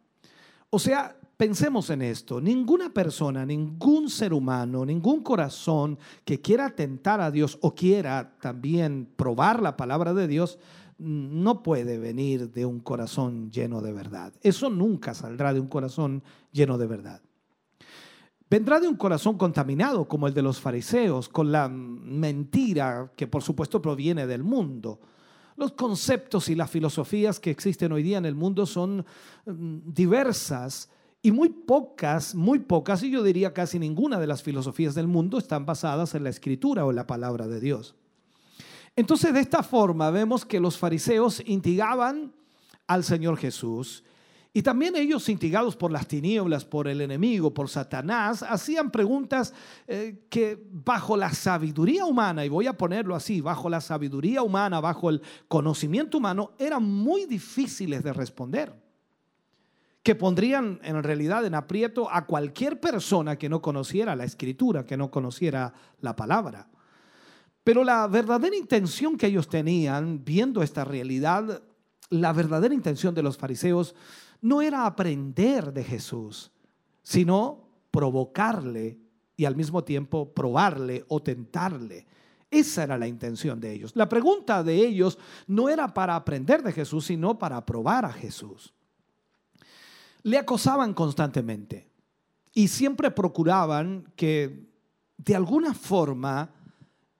G: O sea, pensemos en esto. Ninguna persona, ningún ser humano, ningún corazón que quiera tentar a Dios o quiera también probar la palabra de Dios, no puede venir de un corazón lleno de verdad. Eso nunca saldrá de un corazón lleno de verdad. Vendrá de un corazón contaminado como el de los fariseos, con la mentira que por supuesto proviene del mundo. Los conceptos y las filosofías que existen hoy día en el mundo son mm, diversas y muy pocas, muy pocas, y yo diría casi ninguna de las filosofías del mundo están basadas en la escritura o en la palabra de Dios. Entonces, de esta forma vemos que los fariseos intigaban al Señor Jesús y también ellos, instigados por las tinieblas, por el enemigo, por Satanás, hacían preguntas eh, que bajo la sabiduría humana, y voy a ponerlo así, bajo la sabiduría humana, bajo el conocimiento humano, eran muy difíciles de responder. Que pondrían en realidad en aprieto a cualquier persona que no conociera la escritura, que no conociera la palabra. Pero la verdadera intención que ellos tenían viendo esta realidad, la verdadera intención de los fariseos, no era aprender de Jesús, sino provocarle y al mismo tiempo probarle o tentarle. Esa era la intención de ellos. La pregunta de ellos no era para aprender de Jesús, sino para probar a Jesús. Le acosaban constantemente y siempre procuraban que de alguna forma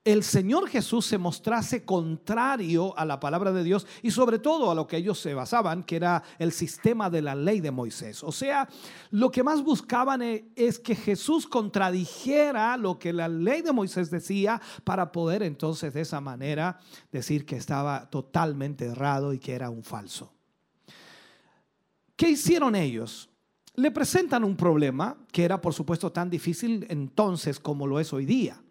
G: el Señor Jesús se mostrase contrario a la palabra de Dios y sobre todo a lo que ellos se basaban, que era el sistema de la ley de Moisés. O sea, lo que más buscaban e, es que Jesús contradijera lo que la ley de Moisés decía para poder entonces de esa manera decir que estaba totalmente errado y que era un falso. ¿Qué hicieron ellos? Le presentan un problema que era por supuesto tan difícil entonces como lo es hoy día.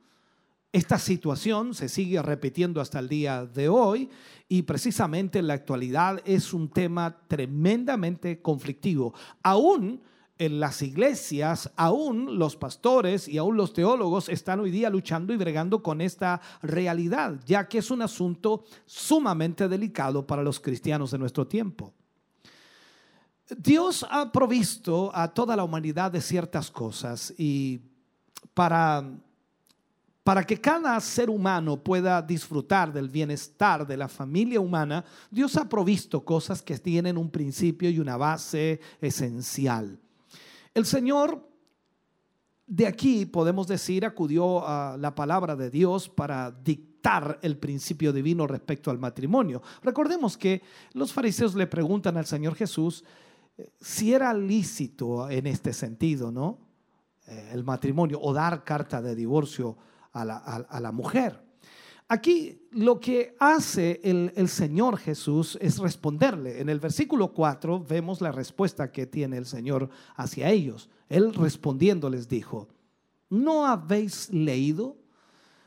G: Esta situación se sigue repitiendo hasta el día de hoy y precisamente en la actualidad es un tema tremendamente conflictivo. Aún en las iglesias, aún los pastores y aún los teólogos están hoy día luchando y bregando con esta realidad, ya que es un asunto sumamente delicado para los cristianos de nuestro tiempo. Dios ha provisto a toda la humanidad de ciertas cosas y para para que cada ser humano pueda disfrutar del bienestar de la familia humana, Dios ha provisto cosas que tienen un principio y una base esencial. El Señor de aquí, podemos decir, acudió a la palabra de Dios para dictar el principio divino respecto al matrimonio. Recordemos que los fariseos le preguntan al Señor Jesús eh, si era lícito en este sentido, ¿no? Eh, el matrimonio o dar carta de divorcio a la, mujer. Aquí lo que hace el, Señor Jesús es responderle. En el versículo 4 vemos la respuesta que tiene el Señor hacia ellos. Él respondiendo les dijo, ¿no habéis leído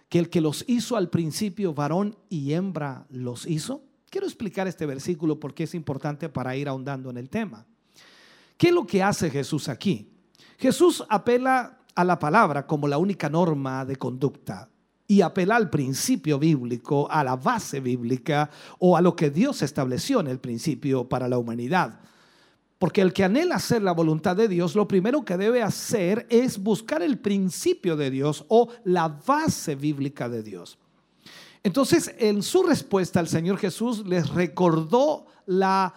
G: que el que los hizo al principio varón y hembra los hizo? Quiero explicar este versículo porque es importante para ir ahondando en el tema. ¿Qué es lo que hace Jesús aquí? Jesús apela a la palabra como la única norma de conducta y apela al principio bíblico, a la base bíblica o a lo que Dios estableció en el principio para la humanidad. Porque el que anhela hacer la voluntad de Dios, lo primero que debe hacer es buscar el principio de Dios o la base bíblica de Dios. Entonces, en su respuesta, el Señor Jesús les recordó la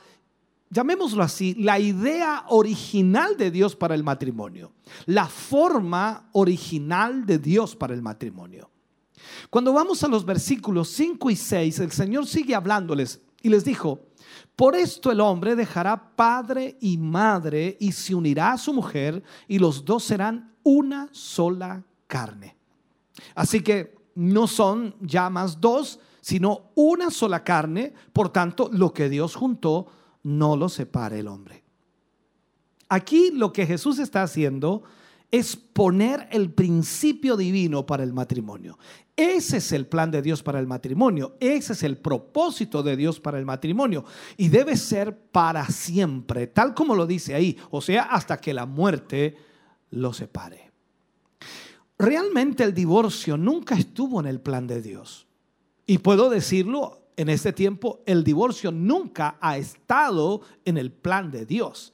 G: llamémoslo así, la idea original de Dios para el matrimonio, la forma original de Dios para el matrimonio. Cuando vamos a los versículos 5 y 6, el Señor sigue hablándoles y les dijo, por esto el hombre dejará padre y madre y se unirá a su mujer y los dos serán una sola carne. Así que no son ya más dos, sino una sola carne. Por tanto, lo que Dios juntó, no lo separe el hombre. Aquí lo que Jesús está haciendo es poner el principio divino para el matrimonio. Ese es el plan de Dios para el matrimonio. Ese es el propósito de Dios para el matrimonio. Y debe ser para siempre, tal como lo dice ahí. O sea, hasta que la muerte lo separe. Realmente el divorcio nunca estuvo en el plan de Dios. Y puedo decirlo en este tiempo el divorcio nunca ha estado en el plan de Dios.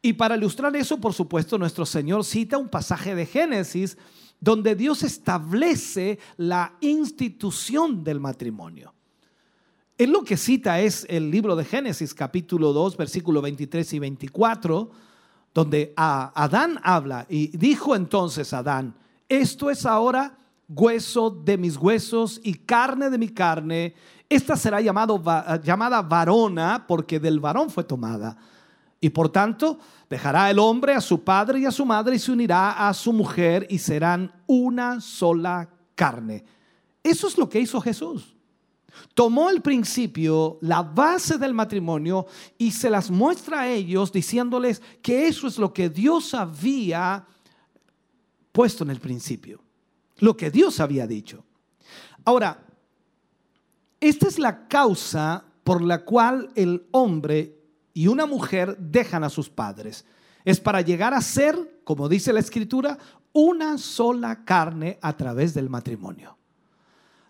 G: Y para ilustrar eso, por supuesto, nuestro Señor cita un pasaje de Génesis donde Dios establece la institución del matrimonio. Él lo que cita es el libro de Génesis capítulo 2, versículo 23 y 24, donde a Adán habla y dijo entonces Adán, esto es ahora hueso de mis huesos y carne de mi carne. Esta será llamado, llamada varona porque del varón fue tomada. Y por tanto, dejará el hombre a su padre y a su madre y se unirá a su mujer y serán una sola carne. Eso es lo que hizo Jesús. Tomó el principio, la base del matrimonio y se las muestra a ellos diciéndoles que eso es lo que Dios había puesto en el principio, lo que Dios había dicho. Ahora, esta es la causa por la cual el hombre y una mujer dejan a sus padres. Es para llegar a ser, como dice la escritura, una sola carne a través del matrimonio.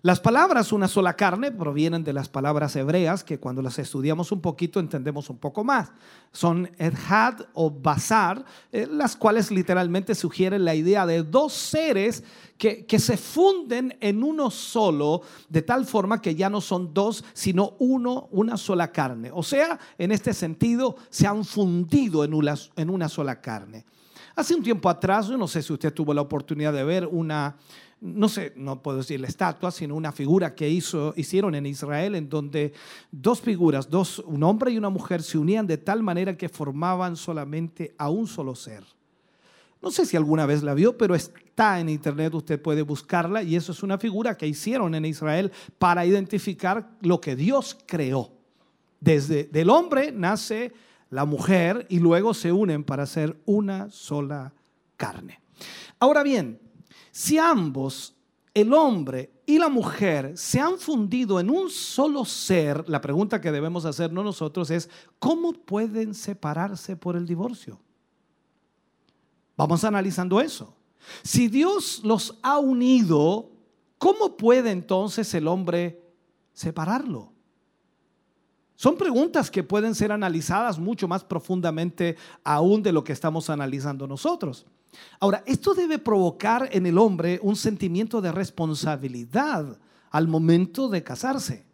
G: Las palabras una sola carne provienen de las palabras hebreas que cuando las estudiamos un poquito entendemos un poco más. Son edhad o basar, eh, las cuales literalmente sugieren la idea de dos seres que, que se funden en uno solo, de tal forma que ya no son dos, sino uno, una sola carne. O sea, en este sentido, se han fundido en una, en una sola carne. Hace un tiempo atrás, yo no sé si usted tuvo la oportunidad de ver una no sé, no puedo decir la estatua, sino una figura que hizo, hicieron en Israel en donde dos figuras, dos, un hombre y una mujer se unían de tal manera que formaban solamente a un solo ser. No sé si alguna vez la vio, pero está en internet, usted puede buscarla y eso es una figura que hicieron en Israel para identificar lo que Dios creó. Desde del hombre nace la mujer y luego se unen para ser una sola carne. Ahora bien, si ambos, el hombre y la mujer, se han fundido en un solo ser, la pregunta que debemos hacernos nosotros es, ¿cómo pueden separarse por el divorcio? Vamos analizando eso. Si Dios los ha unido, ¿cómo puede entonces el hombre separarlo? Son preguntas que pueden ser analizadas mucho más profundamente aún de lo que estamos analizando nosotros. Ahora, esto debe provocar en el hombre un sentimiento de responsabilidad al momento de casarse.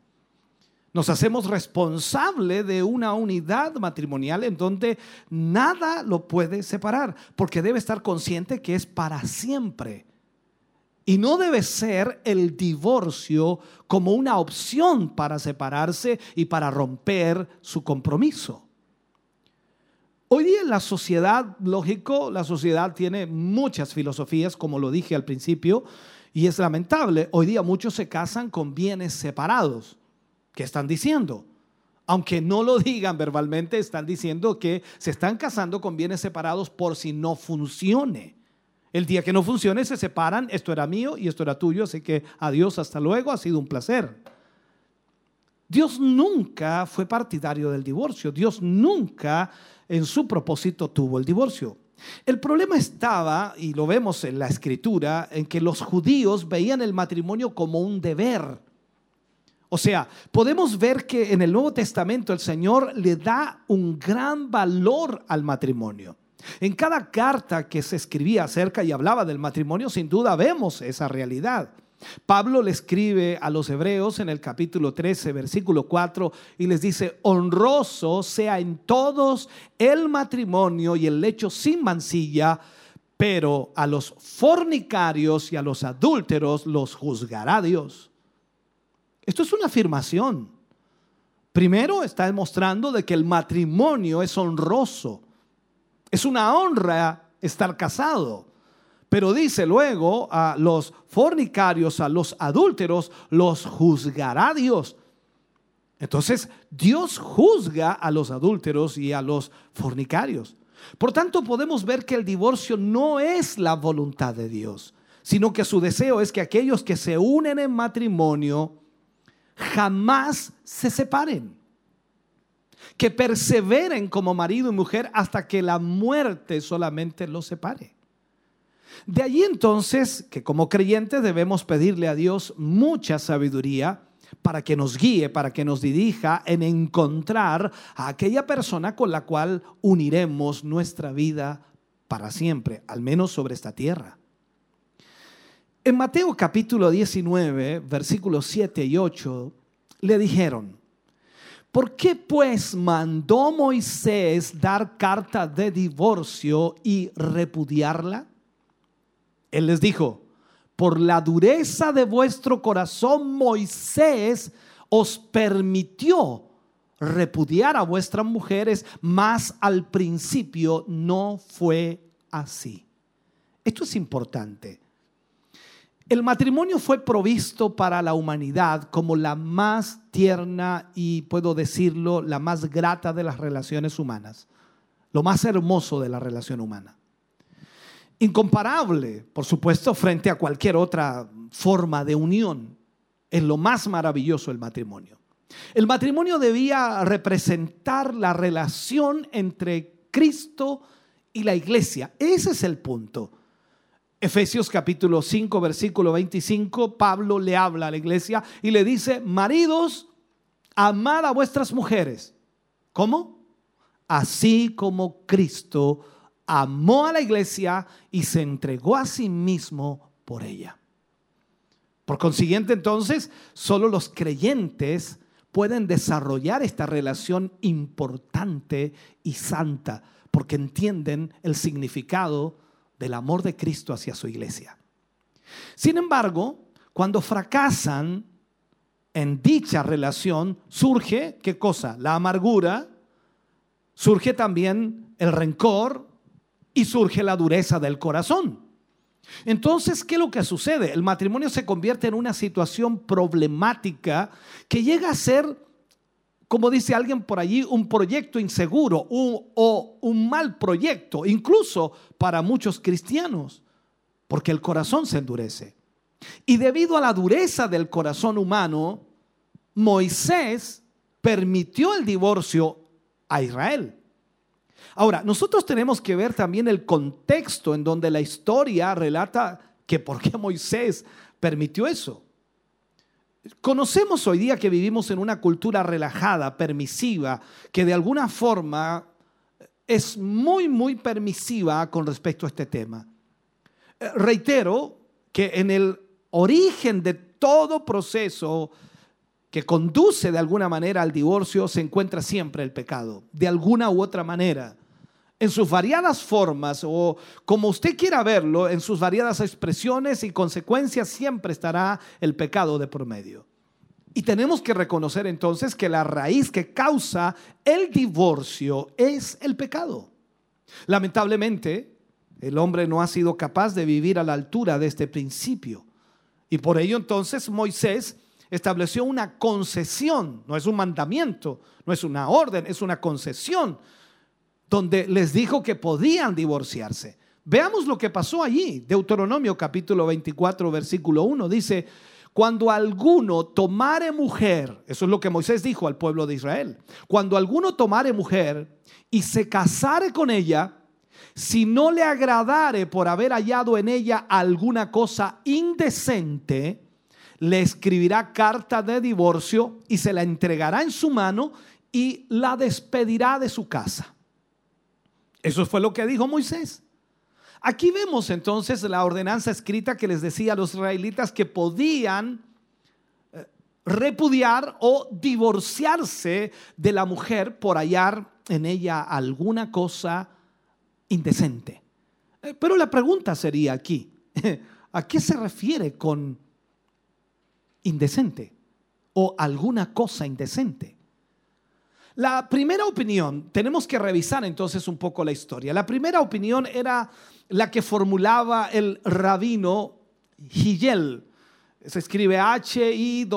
G: Nos hacemos responsable de una unidad matrimonial en donde nada lo puede separar, porque debe estar consciente que es para siempre. Y no debe ser el divorcio como una opción para separarse y para romper su compromiso. Hoy día la sociedad, lógico, la sociedad tiene muchas filosofías, como lo dije al principio, y es lamentable. Hoy día muchos se casan con bienes separados. ¿Qué están diciendo? Aunque no lo digan verbalmente, están diciendo que se están casando con bienes separados por si no funcione. El día que no funcione se separan, esto era mío y esto era tuyo, así que adiós, hasta luego, ha sido un placer. Dios nunca fue partidario del divorcio, Dios nunca en su propósito tuvo el divorcio. El problema estaba, y lo vemos en la escritura, en que los judíos veían el matrimonio como un deber. O sea, podemos ver que en el Nuevo Testamento el Señor le da un gran valor al matrimonio. En cada carta que se escribía acerca y hablaba del matrimonio, sin duda vemos esa realidad. Pablo le escribe a los hebreos en el capítulo 13, versículo 4, y les dice, honroso sea en todos el matrimonio y el lecho sin mancilla, pero a los fornicarios y a los adúlteros los juzgará Dios. Esto es una afirmación. Primero está demostrando de que el matrimonio es honroso. Es una honra estar casado. Pero dice luego a los fornicarios, a los adúlteros, los juzgará Dios. Entonces, Dios juzga a los adúlteros y a los fornicarios. Por tanto, podemos ver que el divorcio no es la voluntad de Dios, sino que su deseo es que aquellos que se unen en matrimonio jamás se separen, que perseveren como marido y mujer hasta que la muerte solamente los separe. De allí entonces que como creyentes debemos pedirle a Dios mucha sabiduría para que nos guíe, para que nos dirija en encontrar a aquella persona con la cual uniremos nuestra vida para siempre, al menos sobre esta tierra. En Mateo capítulo 19, versículos 7 y 8, le dijeron, ¿por qué pues mandó Moisés dar carta de divorcio y repudiarla? Él les dijo, por la dureza de vuestro corazón, Moisés os permitió repudiar a vuestras mujeres, mas al principio no fue así. Esto es importante. El matrimonio fue provisto para la humanidad como la más tierna y, puedo decirlo, la más grata de las relaciones humanas, lo más hermoso de la relación humana. Incomparable, por supuesto, frente a cualquier otra forma de unión. Es lo más maravilloso el matrimonio. El matrimonio debía representar la relación entre Cristo y la iglesia. Ese es el punto. Efesios capítulo 5, versículo 25, Pablo le habla a la iglesia y le dice, maridos, amad a vuestras mujeres. ¿Cómo? Así como Cristo amó a la iglesia y se entregó a sí mismo por ella. Por consiguiente, entonces, solo los creyentes pueden desarrollar esta relación importante y santa porque entienden el significado del amor de Cristo hacia su iglesia. Sin embargo, cuando fracasan en dicha relación, surge, ¿qué cosa? La amargura, surge también el rencor y surge la dureza del corazón. Entonces, ¿qué es lo que sucede? El matrimonio se convierte en una situación problemática que llega a ser, como dice alguien por allí, un proyecto inseguro o un mal proyecto, incluso para muchos cristianos, porque el corazón se endurece. Y debido a la dureza del corazón humano, Moisés permitió el divorcio a Israel. Ahora, nosotros tenemos que ver también el contexto en donde la historia relata que por qué Moisés permitió eso. Conocemos hoy día que vivimos en una cultura relajada, permisiva, que de alguna forma es muy, muy permisiva con respecto a este tema. Eh, reitero que en el origen de todo proceso que conduce de alguna manera al divorcio se encuentra siempre el pecado, de alguna u otra manera en sus variadas formas o como usted quiera verlo, en sus variadas expresiones y consecuencias, siempre estará el pecado de promedio. Y tenemos que reconocer entonces que la raíz que causa el divorcio es el pecado. Lamentablemente, el hombre no ha sido capaz de vivir a la altura de este principio. Y por ello entonces Moisés estableció una concesión, no es un mandamiento, no es una orden, es una concesión donde les dijo que podían divorciarse. Veamos lo que pasó allí. Deuteronomio capítulo 24, versículo 1 dice, cuando alguno tomare mujer, eso es lo que Moisés dijo al pueblo de Israel, cuando alguno tomare mujer y se casare con ella, si no le agradare por haber hallado en ella alguna cosa indecente, le escribirá carta de divorcio y se la entregará en su mano y la despedirá de su casa. Eso fue lo que dijo Moisés. Aquí vemos entonces la ordenanza escrita que les decía a los israelitas que podían eh, repudiar o divorciarse de la mujer por hallar en ella alguna cosa indecente. Eh, pero la pregunta sería aquí, ¿a qué se refiere con indecente o alguna cosa indecente? La primera opinión, tenemos que revisar entonces un poco la historia. La primera opinión era la que formulaba el rabino Hillel. Se escribe H-I-L-L-E-L,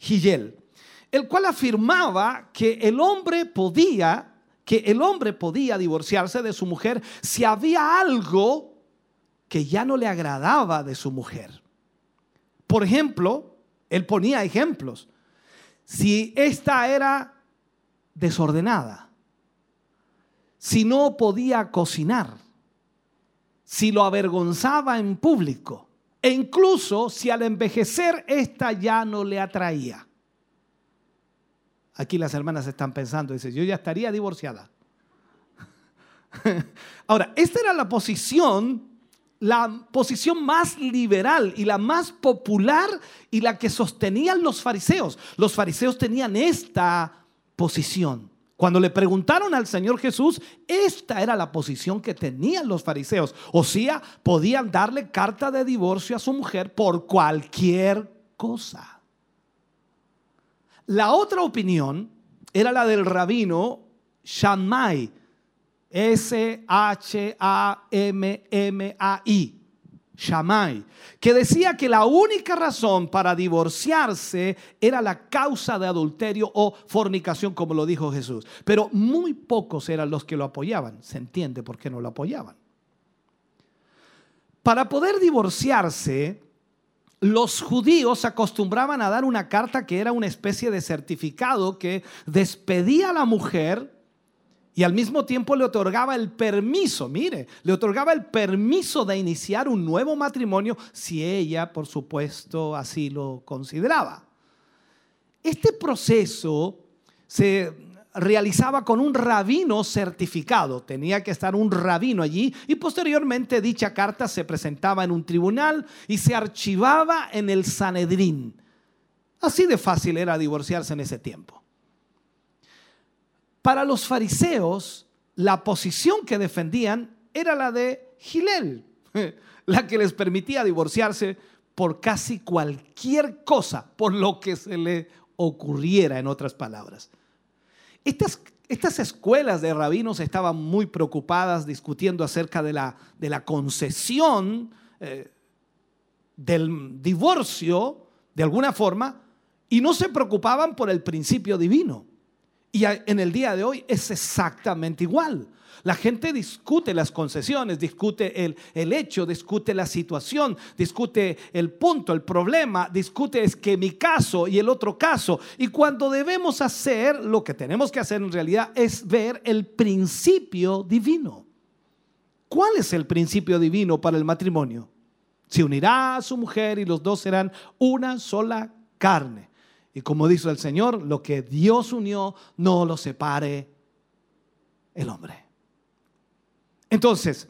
G: Hillel, el cual afirmaba que el hombre podía, que el hombre podía divorciarse de su mujer si había algo que ya no le agradaba de su mujer. Por ejemplo, él ponía ejemplos si esta era desordenada, si no podía cocinar, si lo avergonzaba en público, e incluso si al envejecer esta ya no le atraía. Aquí las hermanas están pensando, dice, yo ya estaría divorciada. Ahora, esta era la posición la posición más liberal y la más popular y la que sostenían los fariseos. Los fariseos tenían esta posición. Cuando le preguntaron al Señor Jesús, esta era la posición que tenían los fariseos. O sea, podían darle carta de divorcio a su mujer por cualquier cosa. La otra opinión era la del rabino Shammai, S-H-A-M-M-A-I. Shammai, que decía que la única razón para divorciarse era la causa de adulterio o fornicación, como lo dijo Jesús. Pero muy pocos eran los que lo apoyaban. Se entiende por qué no lo apoyaban. Para poder divorciarse, los judíos acostumbraban a dar una carta que era una especie de certificado que despedía a la mujer y al mismo tiempo le otorgaba el permiso, mire, le otorgaba el permiso de iniciar un nuevo matrimonio si ella, por supuesto, así lo consideraba. Este proceso se realizaba con un rabino certificado. Tenía que estar un rabino allí y posteriormente dicha carta se presentaba en un tribunal y se archivaba en el Sanedrín. Así de fácil era divorciarse en ese tiempo. Para los fariseos, la posición que defendían era la de Gilel, la que les permitía divorciarse por casi cualquier cosa, por lo que se le ocurriera, en otras palabras. Estas, estas escuelas de rabinos estaban muy preocupadas discutiendo acerca de la, de la concesión eh, del divorcio, de alguna forma, y no se preocupaban por el principio divino. Y en el día de hoy es exactamente igual. La gente discute las concesiones, discute el, el, hecho, discute la situación, discute el punto, el problema, discute es que mi caso y el otro caso. Y cuando debemos hacer, lo que tenemos que hacer en realidad es ver el principio divino. ¿Cuál es el principio divino para el matrimonio? Se unirá a su mujer y los dos serán una sola carne. Y como dice el Señor, lo que Dios unió, no lo separe el hombre. Entonces,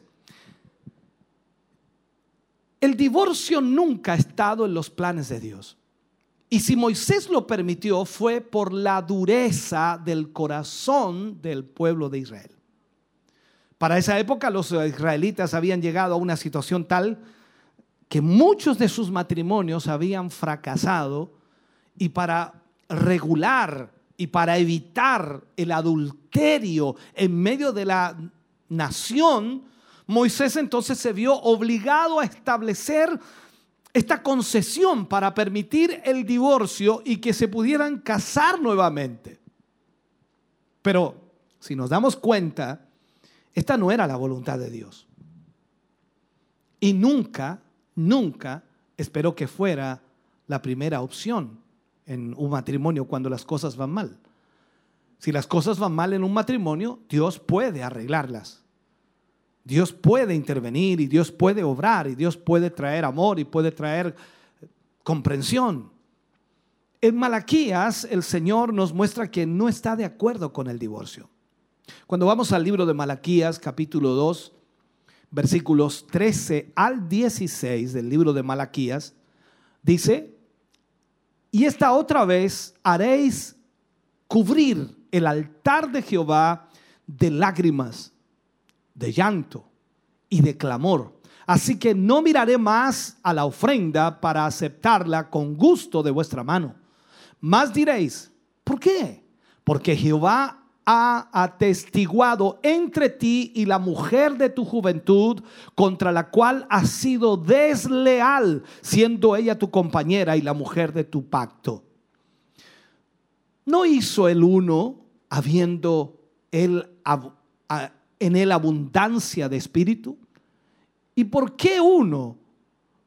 G: el divorcio nunca ha estado en los planes de Dios. Y si Moisés lo permitió fue por la dureza del corazón del pueblo de Israel. Para esa época los israelitas habían llegado a una situación tal que muchos de sus matrimonios habían fracasado y para regular y para evitar el adulterio en medio de la nación, Moisés entonces se vio obligado a establecer esta concesión para permitir el divorcio y que se pudieran casar nuevamente. Pero si nos damos cuenta, esta no era la voluntad de Dios. Y nunca, nunca esperó que fuera la primera opción en un matrimonio cuando las cosas van mal. Si las cosas van mal en un matrimonio, Dios puede arreglarlas. Dios puede intervenir y Dios puede obrar y Dios puede traer amor y puede traer comprensión. En Malaquías el Señor nos muestra que no está de acuerdo con el divorcio. Cuando vamos al libro de Malaquías capítulo 2, versículos 13 al 16 del libro de Malaquías, dice, y esta otra vez haréis cubrir el altar de Jehová de lágrimas, de llanto y de clamor. Así que no miraré más a la ofrenda para aceptarla con gusto de vuestra mano. Más diréis, ¿por qué? Porque Jehová ha atestiguado entre ti y la mujer de tu juventud, contra la cual has sido desleal, siendo ella tu compañera y la mujer de tu pacto. ¿No hizo el uno, habiendo él, en él abundancia de espíritu? ¿Y por qué uno?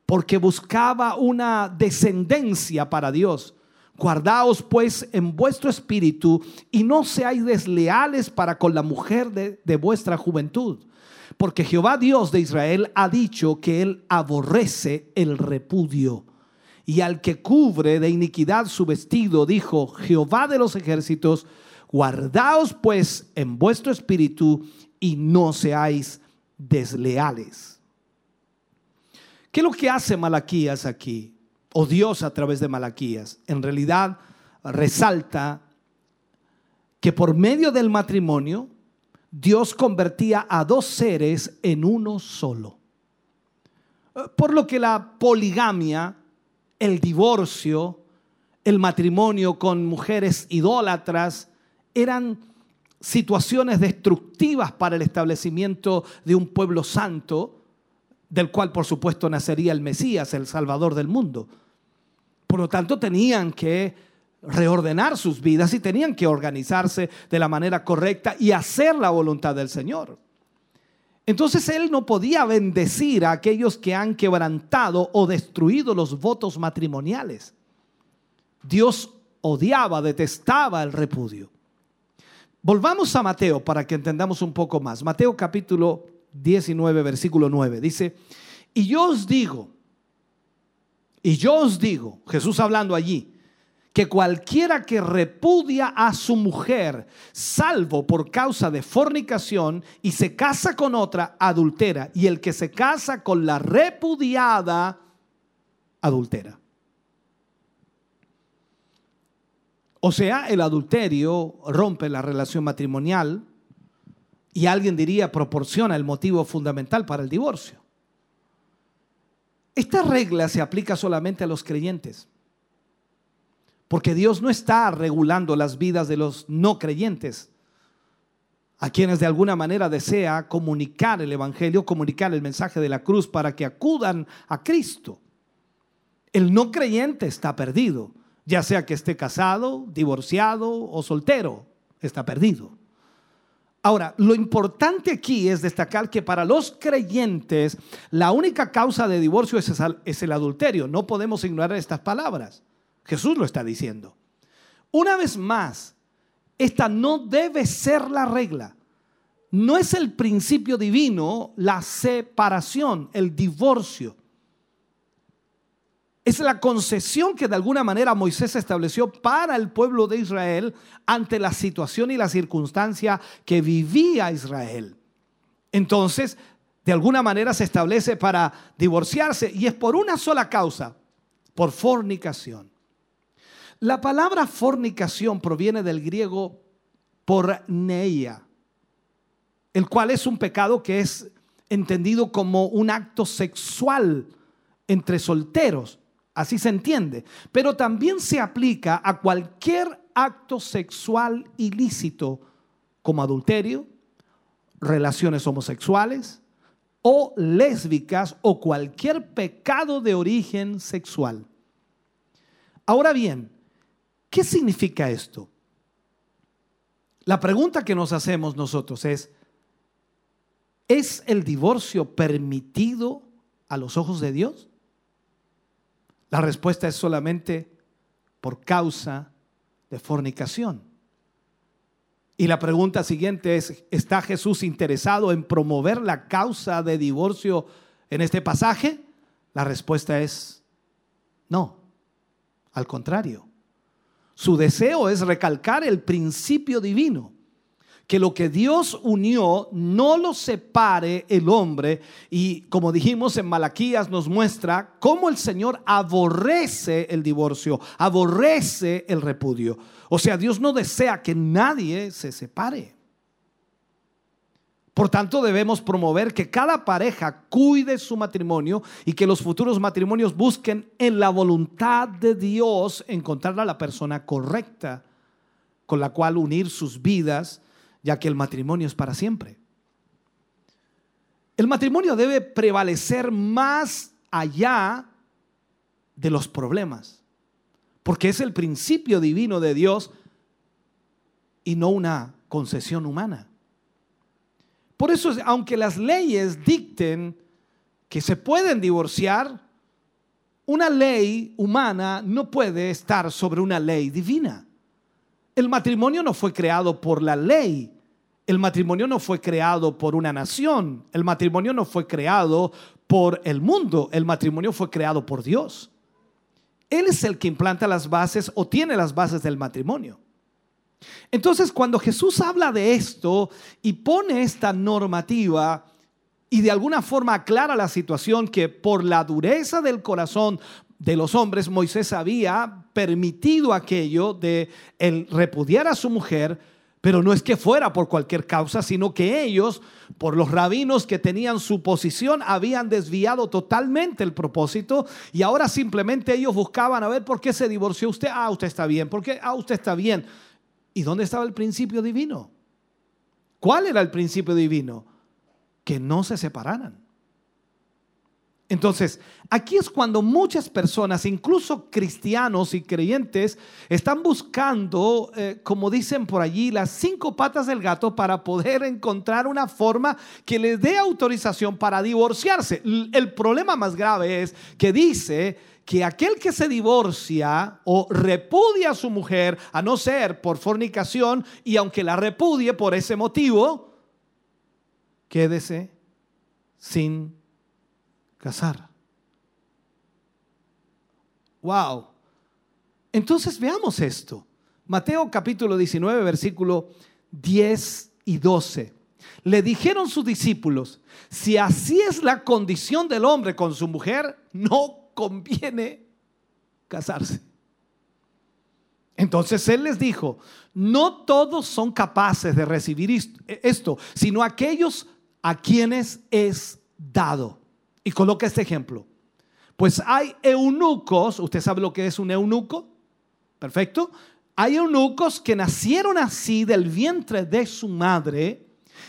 G: Porque buscaba una descendencia para Dios Guardaos pues en vuestro espíritu y no seáis desleales para con la mujer de, vuestra juventud. Porque Jehová Dios de Israel ha dicho que él aborrece el repudio. Y al que cubre de iniquidad su vestido, dijo Jehová de los ejércitos, guardaos pues en vuestro espíritu y no seáis desleales. ¿Qué es lo que hace Malaquías aquí? O Dios a través de Malaquías, en realidad resalta que por medio del matrimonio Dios convertía a dos seres en uno solo. Por lo que la poligamia, el divorcio, el matrimonio con mujeres idólatras eran situaciones destructivas para el establecimiento de un pueblo santo, del cual por supuesto nacería el Mesías, el Salvador del mundo. Por lo tanto, tenían que reordenar sus vidas y tenían que organizarse de la manera correcta y hacer la voluntad del Señor. Entonces Él no podía bendecir a aquellos que han quebrantado o destruido los votos matrimoniales. Dios odiaba, detestaba el repudio. Volvamos a Mateo para que entendamos un poco más. Mateo capítulo 19, versículo 9. Dice, y yo os digo, y yo os digo, Jesús hablando allí, que cualquiera que repudia a su mujer, salvo por causa de fornicación, y se casa con otra, adultera, y el que se casa con la repudiada, adultera. O sea, el adulterio rompe la relación matrimonial y alguien diría proporciona el motivo fundamental para el divorcio. Esta regla se aplica solamente a los creyentes, porque Dios no está regulando las vidas de los no creyentes, a quienes de alguna manera desea comunicar el Evangelio, comunicar el mensaje de la cruz para que acudan a Cristo. El no creyente está perdido ya sea que esté casado, divorciado o soltero, está perdido. Ahora, lo importante aquí es destacar que para los creyentes la única causa de divorcio es el adulterio. No podemos ignorar estas palabras. Jesús lo está diciendo. Una vez más, esta no debe ser la regla. No es el principio divino la separación, el divorcio. Es la concesión que de alguna manera Moisés estableció para el pueblo de Israel ante la situación y la circunstancia que vivía Israel. Entonces, de alguna manera se establece para divorciarse y es por una sola causa, por fornicación. La palabra fornicación proviene del griego porneia, el cual es un pecado que es entendido como un acto sexual entre solteros. Así se entiende. Pero también se aplica a cualquier acto sexual ilícito como adulterio, relaciones homosexuales o lésbicas o cualquier pecado de origen sexual. Ahora bien, ¿qué significa esto? La pregunta que nos hacemos nosotros es, ¿es el divorcio permitido a los ojos de Dios? La respuesta es solamente por causa de fornicación. Y la pregunta siguiente es, ¿está Jesús interesado en promover la causa de divorcio en este pasaje? La respuesta es no, al contrario. Su deseo es recalcar el principio divino que lo que Dios unió no lo separe el hombre. Y como dijimos en Malaquías nos muestra cómo el Señor aborrece el divorcio, aborrece el repudio. O sea, Dios no desea que nadie se separe. Por tanto, debemos promover que cada pareja cuide su matrimonio y que los futuros matrimonios busquen en la voluntad de Dios encontrar a la persona correcta con la cual unir sus vidas ya que el matrimonio es para siempre. El matrimonio debe prevalecer más allá de los problemas, porque es el principio divino de Dios y no una concesión humana. Por eso, aunque las leyes dicten que se pueden divorciar, una ley humana no puede estar sobre una ley divina. El matrimonio no fue creado por la ley. El matrimonio no fue creado por una nación. El matrimonio no fue creado por el mundo. El matrimonio fue creado por Dios. Él es el que implanta las bases o tiene las bases del matrimonio. Entonces, cuando Jesús habla de esto y pone esta normativa y de alguna forma aclara la situación que por la dureza del corazón de los hombres, Moisés había permitido aquello de el repudiar a su mujer, Pero no es que fuera por cualquier causa, sino que ellos, por los rabinos que tenían su posición, habían desviado totalmente el propósito y ahora simplemente ellos buscaban a ver por qué se divorció usted. Ah, usted está bien. ¿Por qué? Ah, usted está bien. ¿Y dónde estaba el principio divino? ¿Cuál era el principio divino? Que no se separaran. Entonces, aquí es cuando muchas personas, incluso cristianos y creyentes, están buscando, eh, como dicen por allí, las cinco patas del gato para poder encontrar una forma que les dé autorización para divorciarse. El problema más grave es que dice que aquel que se divorcia o repudia a su mujer, a no ser por fornicación, y aunque la repudie por ese motivo, quédese sin casar. Wow. Entonces veamos esto. Mateo capítulo 19, versículo 10 y 12. Le dijeron sus discípulos, si así es la condición del hombre con su mujer, no conviene casarse. Entonces él les dijo, no todos son capaces de recibir esto, sino aquellos a quienes es dado. Y coloca este ejemplo. Pues hay eunucos, ¿usted sabe lo que es un eunuco? Perfecto. Hay eunucos que nacieron así del vientre de su madre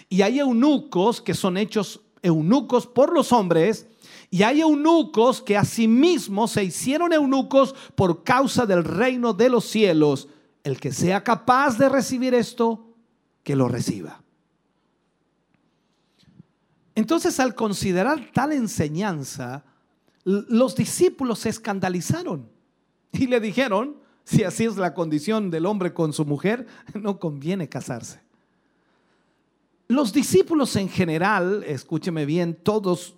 G: y hay eunucos que son hechos eunucos por los hombres y hay eunucos que asimismo se hicieron eunucos por causa del reino de los cielos. El que sea capaz de recibir esto, que lo reciba. Entonces, al considerar tal enseñanza, los discípulos se escandalizaron y le dijeron, si así es la condición del hombre con su mujer, no conviene casarse. Los discípulos en general, escúcheme bien, todos,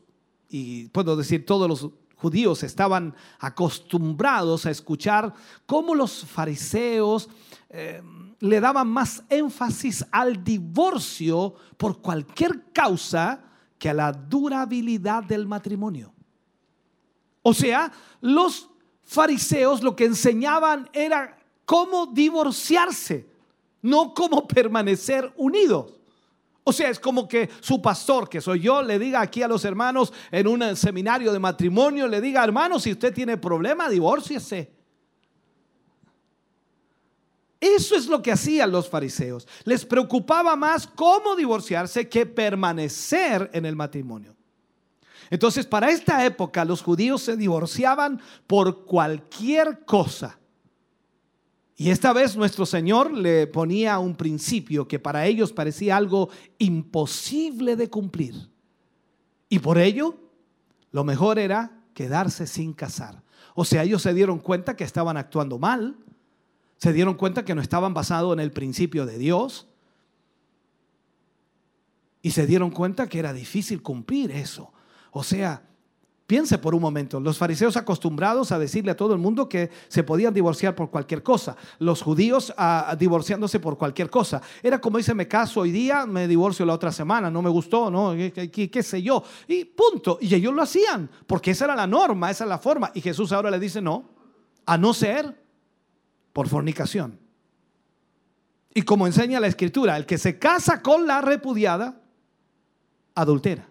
G: y puedo decir todos los judíos estaban acostumbrados a escuchar cómo los fariseos eh, le daban más énfasis al divorcio por cualquier causa que a la durabilidad del matrimonio. O sea, los fariseos lo que enseñaban era cómo divorciarse, no cómo permanecer unidos. O sea, es como que su pastor, que soy yo, le diga aquí a los hermanos en un seminario de matrimonio, le diga, hermano, si usted tiene problema, divórciese. Eso es lo que hacían los fariseos. Les preocupaba más cómo divorciarse que permanecer en el matrimonio. Entonces, para esta época los judíos se divorciaban por cualquier cosa. Y esta vez nuestro Señor le ponía un principio que para ellos parecía algo imposible de cumplir. Y por ello, lo mejor era quedarse sin casar. O sea, ellos se dieron cuenta que estaban actuando mal, se dieron cuenta que no estaban basados en el principio de Dios y se dieron cuenta que era difícil cumplir eso. O sea, piense por un momento, los fariseos acostumbrados a decirle a todo el mundo que se podían divorciar por cualquier cosa, los judíos a, divorciándose por cualquier cosa. Era como dice, me caso hoy día, me divorcio la otra semana, no me gustó, no, qué, sé yo. Y punto. Y ellos lo hacían, porque esa era la norma, esa es la forma. Y Jesús ahora le dice, no, a no ser por fornicación. Y como enseña la escritura, el que se casa con la repudiada, adultera.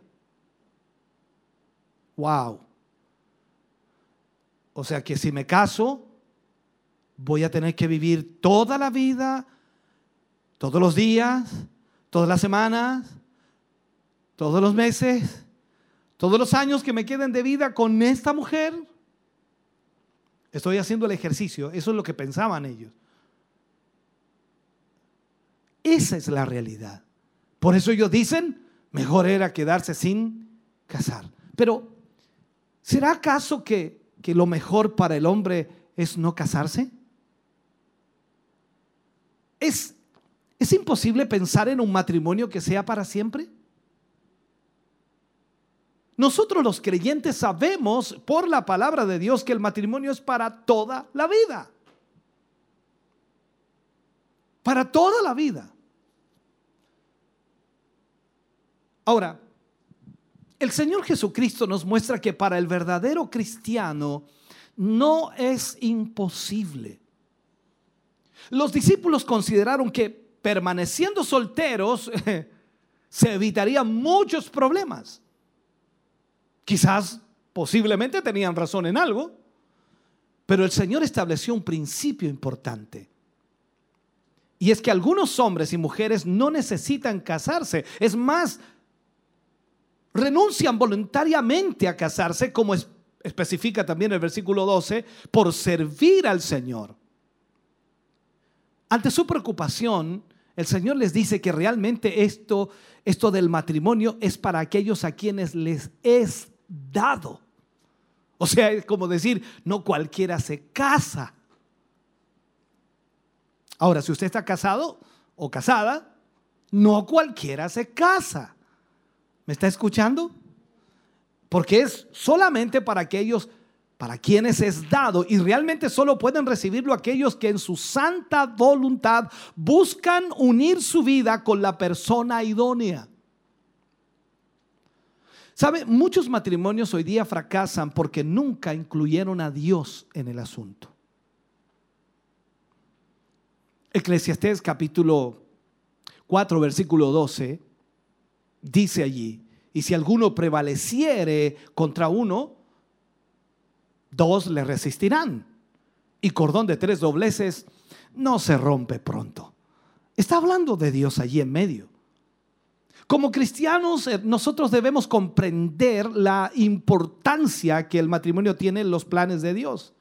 G: Wow. O sea que si me caso, voy a tener que vivir toda la vida, todos los días, todas las semanas, todos los meses, todos los años que me queden de vida con esta mujer. Estoy haciendo el ejercicio, eso es lo que pensaban ellos. Esa es la realidad. Por eso ellos dicen, mejor era quedarse sin casar. Pero, ¿será acaso que, que lo mejor para el hombre es no casarse? ¿Es, ¿Es imposible pensar en un matrimonio que sea para siempre? Nosotros los creyentes sabemos por la palabra de Dios que el matrimonio es para toda la vida. Para toda la vida. Ahora, el Señor Jesucristo nos muestra que para el verdadero cristiano no es imposible. Los discípulos consideraron que permaneciendo solteros se evitarían muchos problemas. Quizás, posiblemente tenían razón en algo, pero el Señor estableció un principio importante. Y es que algunos hombres y mujeres no necesitan casarse. Es más, renuncian voluntariamente a casarse, como especifica también el versículo 12, por servir al Señor. Ante su preocupación, el Señor les dice que realmente esto, esto del matrimonio es para aquellos a quienes les es dado. O sea, es como decir, no cualquiera se casa. Ahora, si usted está casado o casada, no cualquiera se casa. ¿Me está escuchando? Porque es solamente para aquellos para quienes es dado y realmente solo pueden recibirlo aquellos que en su santa voluntad buscan unir su vida con la persona idónea. ¿Sabe? Muchos matrimonios hoy día fracasan porque nunca incluyeron a Dios en el asunto. Eclesiastés capítulo 4, versículo 12, dice allí, y si alguno prevaleciere contra uno, dos le resistirán. Y cordón de tres dobleces no se rompe pronto. Está hablando de Dios allí en medio. Como cristianos, eh, nosotros debemos comprender la importancia que el matrimonio tiene en los planes de Dios.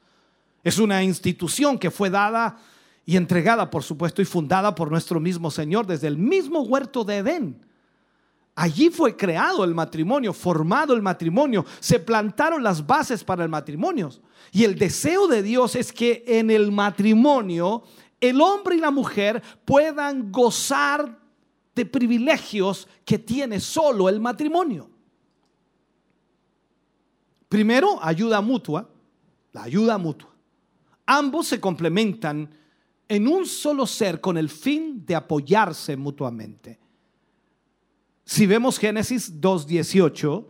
G: Es una institución que fue dada y entregada, por supuesto, y fundada por nuestro mismo Señor desde el mismo huerto de Edén. Allí fue creado el matrimonio, formado el matrimonio, se plantaron las bases para el matrimonio. Y el deseo de Dios es que en el matrimonio el hombre y la mujer puedan gozar de privilegios que tiene solo el matrimonio. Primero, ayuda mutua, la ayuda mutua. Ambos se complementan en un solo ser con el fin de apoyarse mutuamente. Si vemos Génesis 2.18,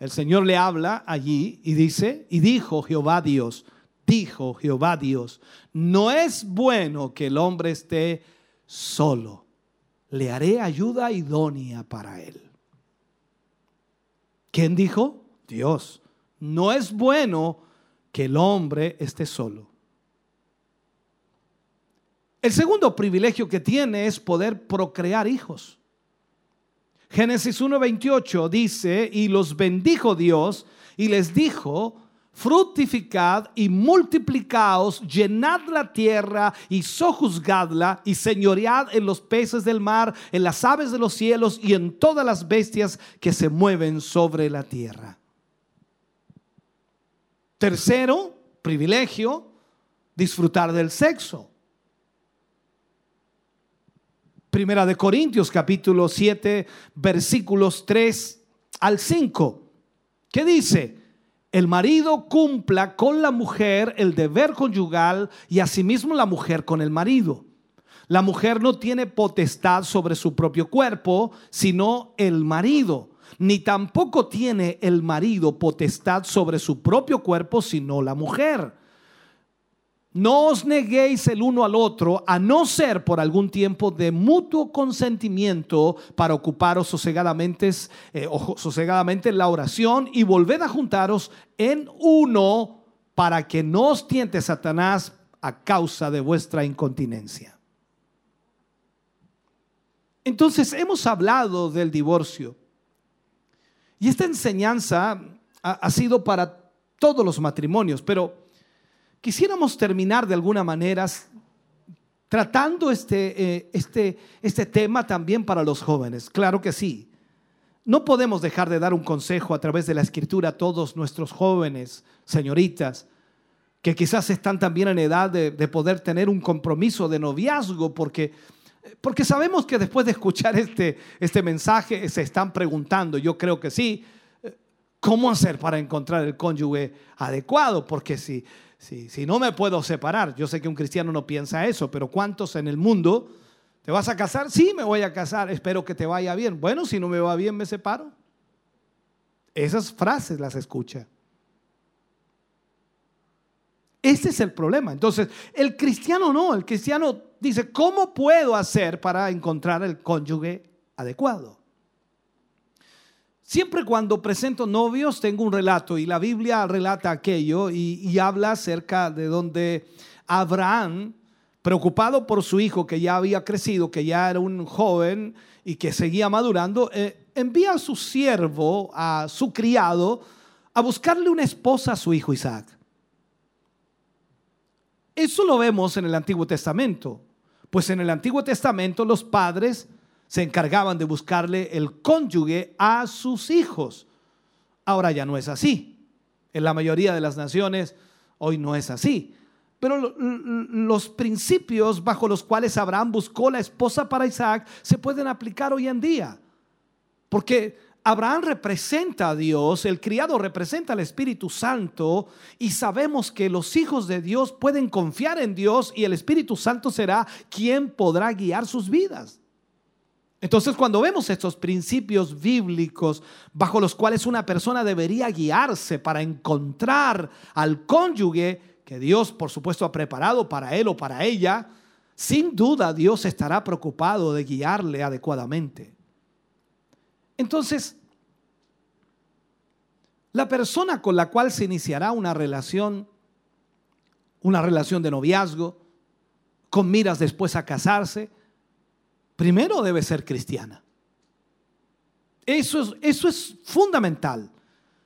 G: el Señor le habla allí y dice, y dijo Jehová Dios, dijo Jehová Dios, no es bueno que el hombre esté solo, le haré ayuda idónea para él. ¿Quién dijo? Dios. No es bueno que el hombre esté solo. El segundo privilegio que tiene es poder procrear hijos. Génesis 1.28 dice, y los bendijo Dios y les dijo, fructificad y multiplicaos, llenad la tierra y sojuzgadla y señoread en los peces del mar, en las aves de los cielos y en todas las bestias que se mueven sobre la tierra. Tercero, privilegio, disfrutar del sexo. Primera de Corintios capítulo 7 versículos 3 al 5. ¿Qué dice? El marido cumpla con la mujer el deber conyugal y asimismo la mujer con el marido. La mujer no tiene potestad sobre su propio cuerpo, sino el marido. Ni tampoco tiene el marido potestad sobre su propio cuerpo, sino la mujer no os neguéis el uno al otro, a no ser por algún tiempo de mutuo consentimiento para ocuparos sosegadamente, eh, sosegadamente en la oración y volved a juntaros en uno para que no os tiente Satanás a causa de vuestra incontinencia. Entonces hemos hablado del divorcio y esta enseñanza ha, ha sido para todos los matrimonios, pero Quisiéramos terminar de alguna manera tratando este, eh, este, este tema también para los jóvenes. Claro que sí. No podemos dejar de dar un consejo a través de la escritura a todos nuestros jóvenes, señoritas, que quizás están también en edad de, de poder tener un compromiso de noviazgo, porque, porque sabemos que después de escuchar este, este mensaje se están preguntando, yo creo que sí, ¿cómo hacer para encontrar el cónyuge adecuado? Porque si, si no me puedo separar, yo sé que un cristiano no piensa eso, pero ¿cuántos en el mundo te vas a casar? Sí, me voy a casar, espero que te vaya bien. Bueno, si no me va bien, me separo. Esas frases las escucha. Ese es el problema. Entonces, el cristiano no, el cristiano dice, ¿cómo puedo hacer para encontrar el cónyuge adecuado? Siempre cuando presento novios tengo un relato y la Biblia relata aquello y, habla acerca de donde Abraham, preocupado por su hijo que ya había crecido, que ya era un joven y que seguía madurando, eh, envía a su siervo, a su criado, a buscarle una esposa a su hijo Isaac. Eso lo vemos en el Antiguo Testamento, pues en el Antiguo Testamento los padres se encargaban de buscarle el cónyuge a sus hijos. Ahora ya no es así. En la mayoría de las naciones hoy no es así. Pero los principios bajo los cuales Abraham buscó la esposa para Isaac se pueden aplicar hoy en día. Porque Abraham representa a Dios, el criado representa al Espíritu Santo y sabemos que los hijos de Dios pueden confiar en Dios y el Espíritu Santo será quien podrá guiar sus vidas. Entonces cuando vemos estos principios bíblicos bajo los cuales una persona debería guiarse para encontrar al cónyuge que Dios por supuesto ha preparado para él o para ella, sin duda Dios estará preocupado de guiarle adecuadamente. Entonces, la persona con la cual se iniciará una relación, una relación de noviazgo, con miras después a casarse, primero debe ser cristiana. Eso es, eso es fundamental.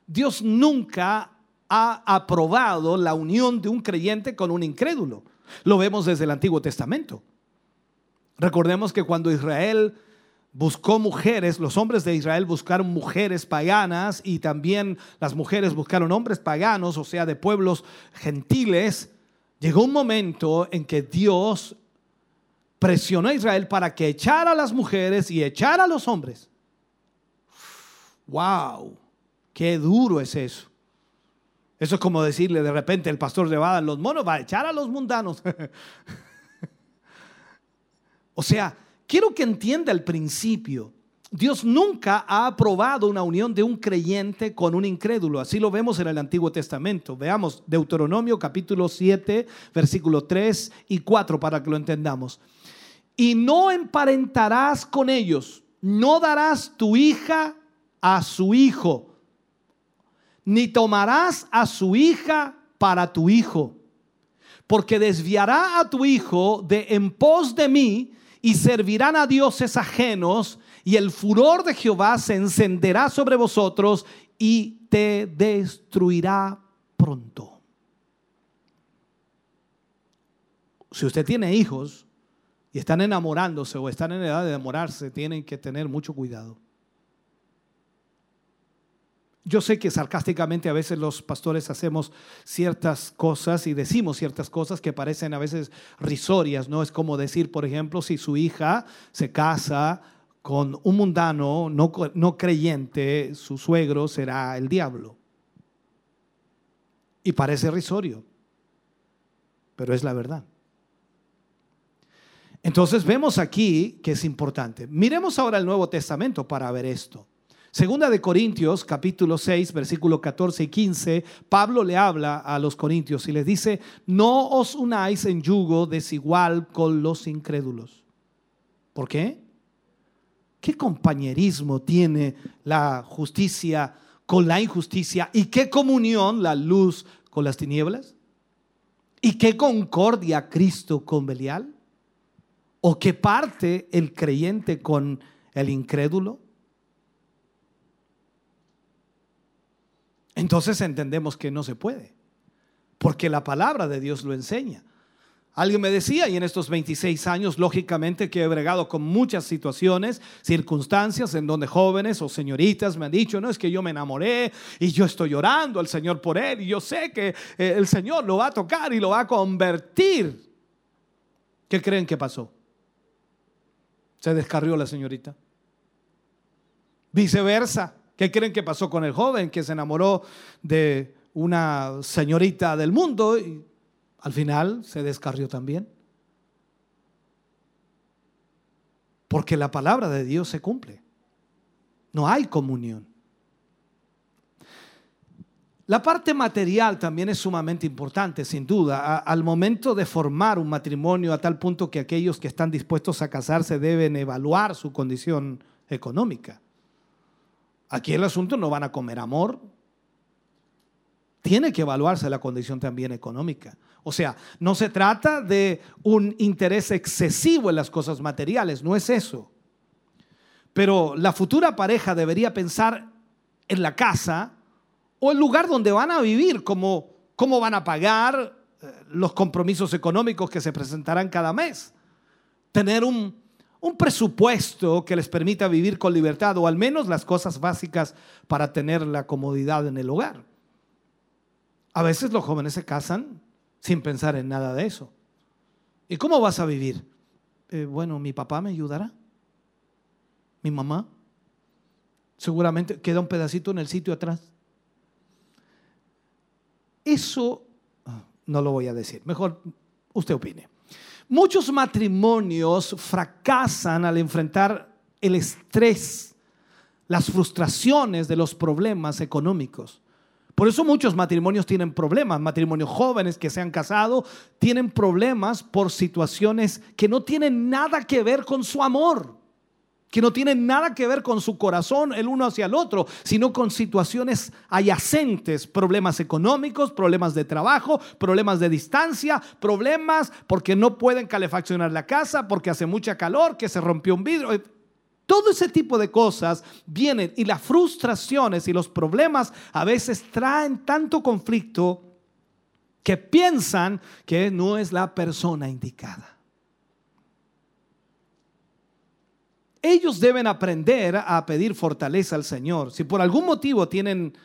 G: Dios nunca ha aprobado la unión de un creyente con un incrédulo. Lo vemos desde el Antiguo Testamento. Recordemos que cuando Israel buscó mujeres, los hombres de Israel buscaron mujeres paganas y también las mujeres buscaron hombres paganos, o sea, de pueblos gentiles, llegó un momento en que Dios presionó a Israel para que echara a las mujeres y echara a los hombres. ¡Wow! ¡Qué duro es eso! Eso es como decirle de repente el pastor de Bada, los monos va a echar a los mundanos. o sea, quiero que entienda el principio. Dios nunca ha aprobado una unión de un creyente con un incrédulo. Así lo vemos en el Antiguo Testamento. Veamos Deuteronomio capítulo 7, versículo 3 y 4 para que lo entendamos y no emparentarás con ellos, no darás tu hija a su hijo, ni tomarás a su hija para tu hijo, porque desviará a tu hijo de en pos de mí y servirán a dioses ajenos y el furor de Jehová se encenderá sobre vosotros y te destruirá pronto. Si usted tiene hijos, están enamorándose o están en edad de enamorarse, tienen que tener mucho cuidado. Yo sé que sarcásticamente a veces los pastores hacemos ciertas cosas y decimos ciertas cosas que parecen a veces risorias, ¿no? Es como decir, por ejemplo, si su hija se casa con un mundano no, no creyente, su suegro será el diablo. Y parece risorio, pero es la verdad. Entonces vemos aquí que es importante. Miremos ahora el Nuevo Testamento para ver esto. Segunda de Corintios, capítulo 6, versículo 14 y 15, Pablo le habla a los corintios y les dice, no os unáis en yugo desigual con los incrédulos. ¿Por qué? ¿Qué compañerismo tiene la justicia con la injusticia? ¿Y qué comunión la luz con las tinieblas? ¿Y qué concordia Cristo con Belial? ¿O qué parte el creyente con el incrédulo? Entonces entendemos que no se puede, porque la palabra de Dios lo enseña. Alguien me decía, y en estos 26 años, lógicamente que he bregado con muchas situaciones, circunstancias en donde jóvenes o señoritas me han dicho, no es que yo me enamoré y yo estoy llorando al Señor por él y yo sé que eh, el Señor lo va a tocar y lo va a convertir. ¿Qué creen que pasó? Se descarrió la señorita. Viceversa. ¿Qué creen que pasó con el joven que se enamoró de una señorita del mundo y al final se descarrió también? Porque la palabra de Dios se cumple. No hay comunión. La parte material también es sumamente importante, sin duda. al momento de formar un matrimonio, a tal punto que aquellos que están dispuestos a casarse deben evaluar su condición económica. Aquí el asunto no van a comer amor. Tiene que evaluarse la condición también económica. O sea, no se trata de un interés excesivo en las cosas materiales, no es eso. Pero la futura pareja debería pensar en la casa o el lugar donde van a vivir, como cómo van a pagar eh, los compromisos económicos que se presentarán cada mes. Tener un, un presupuesto que les permita vivir con libertad o al menos las cosas básicas para tener la comodidad en el hogar. A veces los jóvenes se casan sin pensar en nada de eso. ¿Y cómo vas a vivir? Eh, bueno, mi papá me ayudará. Mi mamá. Seguramente queda un pedacito en el sitio atrás. Eso ah, no lo voy a decir. Mejor usted opine. Muchos matrimonios fracasan al enfrentar el estrés, las frustraciones de los problemas económicos. Por eso muchos matrimonios tienen problemas. Matrimonios jóvenes que se han casado tienen problemas por situaciones que no tienen nada que ver con su amor que no tienen nada que ver con su corazón el uno hacia el otro, sino con situaciones adyacentes, problemas económicos, problemas de trabajo, problemas de distancia, problemas porque no pueden calefaccionar la casa, porque hace mucha calor, que se rompió un vidrio. Todo ese tipo de cosas vienen y las frustraciones y los problemas a veces traen tanto conflicto que piensan que no es la persona indicada. Ellos deben aprender a pedir fortaleza al Señor. Si por algún motivo tienen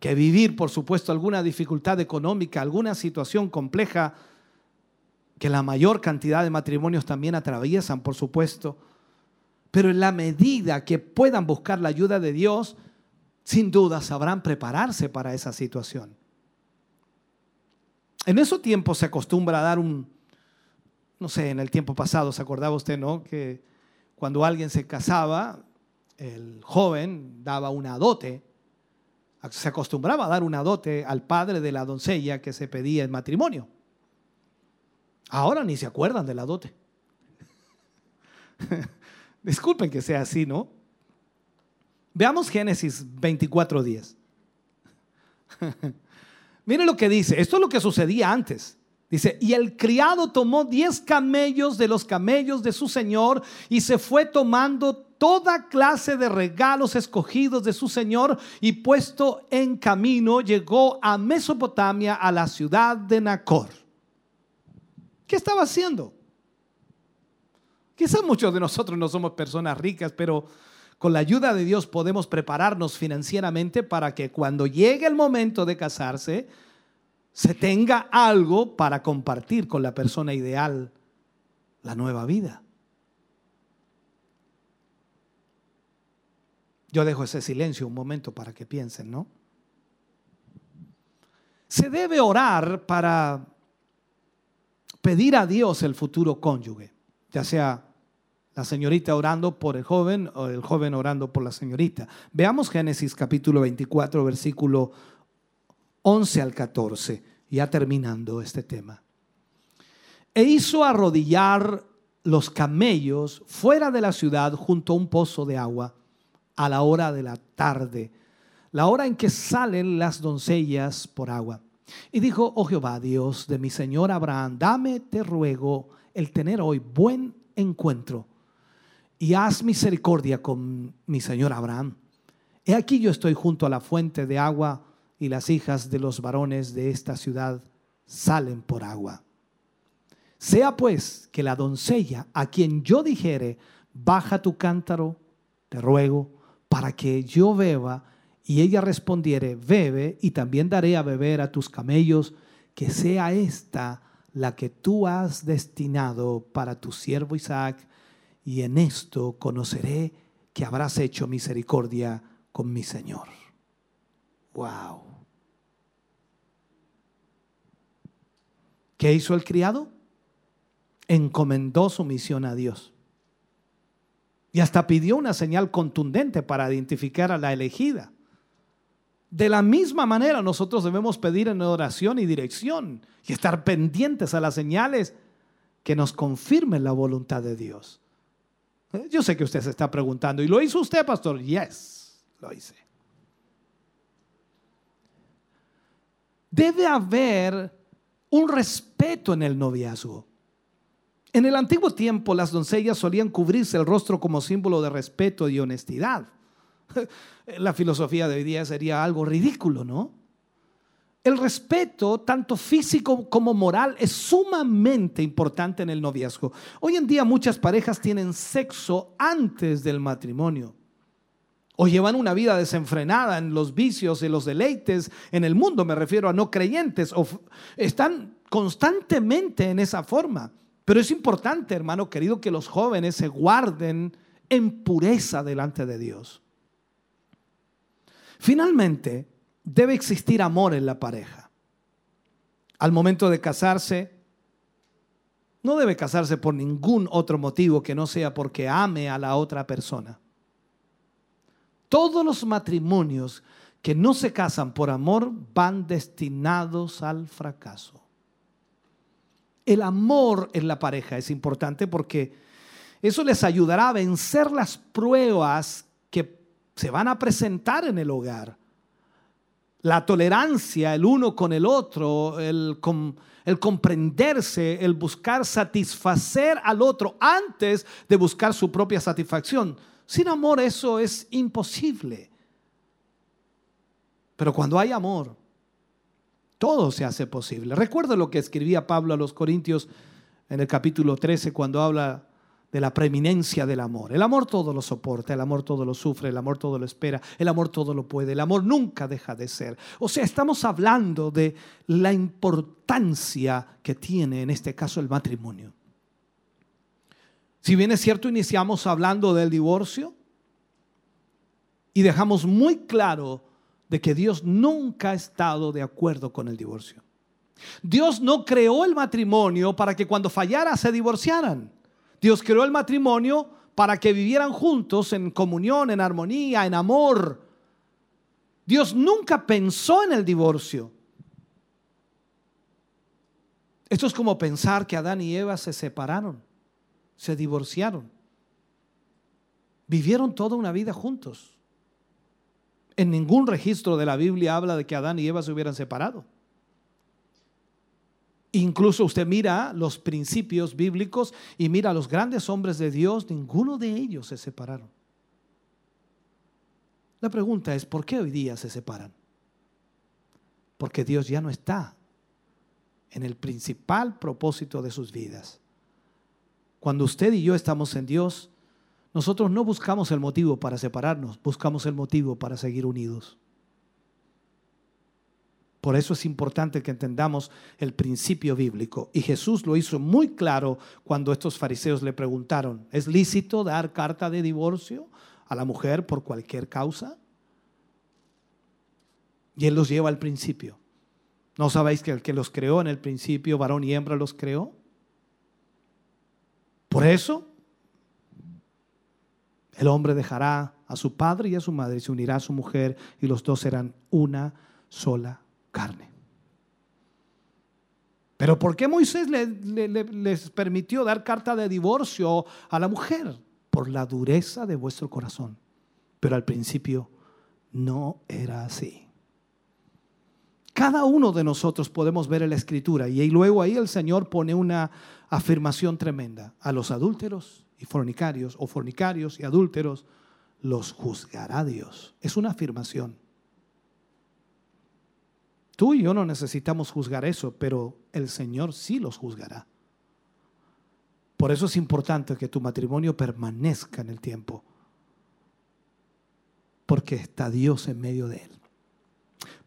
G: que vivir, por supuesto, alguna dificultad económica, alguna situación compleja, que la mayor cantidad de matrimonios también atraviesan, por supuesto, pero en la medida que puedan buscar la ayuda de Dios, sin duda sabrán prepararse para esa situación. En esos tiempos se acostumbra a dar un, no sé, en el tiempo pasado, ¿se acordaba usted, no? Que cuando alguien se casaba, el joven daba una dote, se acostumbraba a dar una dote al padre de la doncella que se pedía en matrimonio. Ahora ni se acuerdan de la dote. Disculpen que sea así, ¿no? Veamos Génesis 24:10. Miren lo que dice. Esto es lo que sucedía antes. Dice, y el criado tomó diez camellos de los camellos de su señor y se fue tomando toda clase de regalos escogidos de su señor y puesto en camino llegó a Mesopotamia, a la ciudad de Nacor. ¿Qué estaba haciendo? Quizás muchos de nosotros no somos personas ricas, pero con la ayuda de Dios podemos prepararnos financieramente para que cuando llegue el momento de casarse, se tenga algo para compartir con la persona ideal la nueva vida. Yo dejo ese silencio un momento para que piensen, ¿no? Se debe orar para pedir a Dios el futuro cónyuge, ya sea la señorita orando por el joven o el joven orando por la señorita. Veamos Génesis capítulo 24, versículo 11 al 14, ya terminando este tema. E hizo arrodillar los camellos fuera de la ciudad junto a un pozo de agua a la hora de la tarde, la hora en que salen las doncellas por agua. Y dijo, oh Jehová, Dios de mi Señor Abraham, dame, te ruego, el tener hoy buen encuentro y haz misericordia con mi Señor Abraham. He aquí yo estoy junto a la fuente de agua y las hijas de los varones de esta ciudad salen por agua. Sea pues que la doncella a quien yo dijere, baja tu cántaro, te ruego, para que yo beba, y ella respondiere, bebe, y también daré a beber a tus camellos, que sea esta la que tú has destinado para tu siervo Isaac, y en esto conoceré que habrás hecho misericordia con mi Señor. Wow. ¿Qué hizo el criado? Encomendó su misión a Dios. Y hasta pidió una señal contundente para identificar a la elegida. De la misma manera nosotros debemos pedir en oración y dirección y estar pendientes a las señales que nos confirmen la voluntad de Dios. Yo sé que usted se está preguntando, ¿y lo hizo usted, pastor? Yes, lo hice. Debe haber un respeto en el noviazgo. En el antiguo tiempo las doncellas solían cubrirse el rostro como símbolo de respeto y honestidad. La filosofía de hoy día sería algo ridículo, ¿no? El respeto, tanto físico como moral, es sumamente importante en el noviazgo. Hoy en día muchas parejas tienen sexo antes del matrimonio. O llevan una vida desenfrenada en los vicios y los deleites en el mundo, me refiero a no creyentes, o están constantemente en esa forma. Pero es importante, hermano querido, que los jóvenes se guarden en pureza delante de Dios. Finalmente, debe existir amor en la pareja. Al momento de casarse, no debe casarse por ningún otro motivo que no sea porque ame a la otra persona. Todos los matrimonios que no se casan por amor van destinados al fracaso. El amor en la pareja es importante porque eso les ayudará a vencer las pruebas que se van a presentar en el hogar. La tolerancia el uno con el otro, el, comprenderse, el buscar satisfacer al otro antes de buscar su propia satisfacción. Sin amor eso es imposible. Pero cuando hay amor, todo se hace posible. Recuerda lo que escribía Pablo a los Corintios en el capítulo 13 cuando habla de la preeminencia del amor. El amor todo lo soporta, el amor todo lo sufre, el amor todo lo espera, el amor todo lo puede, el amor nunca deja de ser. O sea, estamos hablando de la importancia que tiene en este caso el matrimonio. Si bien es cierto, iniciamos hablando del divorcio y dejamos muy claro de que Dios nunca ha estado de acuerdo con el divorcio. Dios no creó el matrimonio para que cuando fallara se divorciaran. Dios creó el matrimonio para que vivieran juntos en comunión, en armonía, en amor. Dios nunca pensó en el divorcio. Esto es como pensar que Adán y Eva se separaron, se divorciaron. Vivieron toda una vida juntos. En ningún registro de la Biblia habla de que Adán y Eva se hubieran separado. Incluso usted mira los principios bíblicos y mira a los grandes hombres de Dios, ninguno de ellos se separaron. La pregunta es, ¿por qué hoy día se separan? Porque Dios ya no está en el principal propósito de sus vidas. Cuando usted y yo estamos en Dios, nosotros no buscamos el motivo para separarnos, buscamos el motivo para seguir unidos. Por eso es importante que entendamos el principio bíblico. Y Jesús lo hizo muy claro cuando estos fariseos le preguntaron, ¿es lícito dar carta de divorcio a la mujer por cualquier causa? Y él los lleva al principio. ¿No sabéis que el que los creó en el principio, varón y hembra, los creó? Por eso el hombre dejará a su padre y a su madre y se unirá a su mujer y los dos serán una sola carne. Pero ¿por qué Moisés les permitió dar carta de divorcio a la mujer? Por la dureza de vuestro corazón. Pero al principio no era así. Cada uno de nosotros podemos ver en la escritura y luego ahí el Señor pone una afirmación tremenda. A los adúlteros y fornicarios o fornicarios y adúlteros, los juzgará Dios. Es una afirmación. Tú y yo no necesitamos juzgar eso, pero el Señor sí los juzgará. Por eso es importante que tu matrimonio permanezca en el tiempo, porque está Dios en medio de él.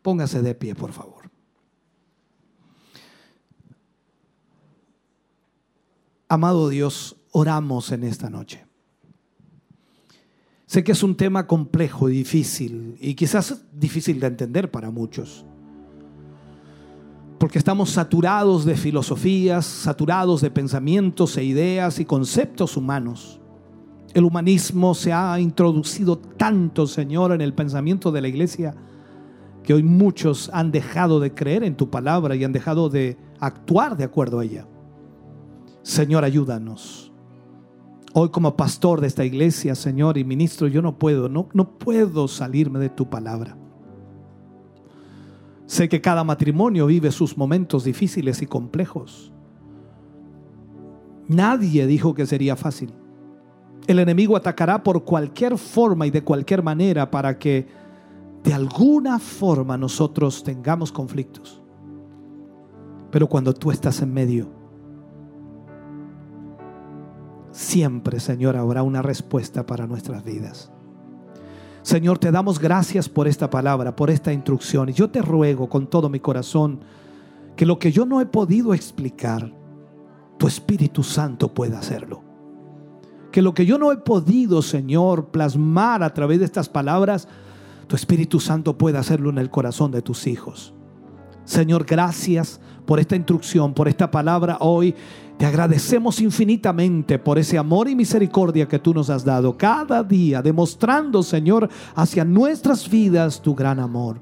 G: Póngase de pie, por favor. Amado Dios, oramos en esta noche. Sé que es un tema complejo y difícil y quizás difícil de entender para muchos. Porque estamos saturados de filosofías, saturados de pensamientos e ideas y conceptos humanos. El humanismo se ha introducido tanto, Señor, en el pensamiento de la iglesia que hoy muchos han dejado de creer en tu palabra y han dejado de actuar de acuerdo a ella. Señor, ayúdanos. Hoy como pastor de esta iglesia, Señor, y ministro, yo no puedo, no, no puedo salirme de tu palabra. Sé que cada matrimonio vive sus momentos difíciles y complejos. Nadie dijo que sería fácil. El enemigo atacará por cualquier forma y de cualquier manera para que de alguna forma nosotros tengamos conflictos. Pero cuando tú estás en medio, siempre, Señor, habrá una respuesta para nuestras vidas. Señor, te damos gracias por esta palabra, por esta instrucción. Y yo te ruego con todo mi corazón que lo que yo no he podido explicar, tu Espíritu Santo pueda hacerlo. Que lo que yo no he podido, Señor, plasmar a través de estas palabras, tu Espíritu Santo pueda hacerlo en el corazón de tus hijos. Señor, gracias por esta instrucción, por esta palabra hoy. Te agradecemos infinitamente por ese amor y misericordia que tú nos has dado cada día, demostrando, Señor, hacia nuestras vidas tu gran amor.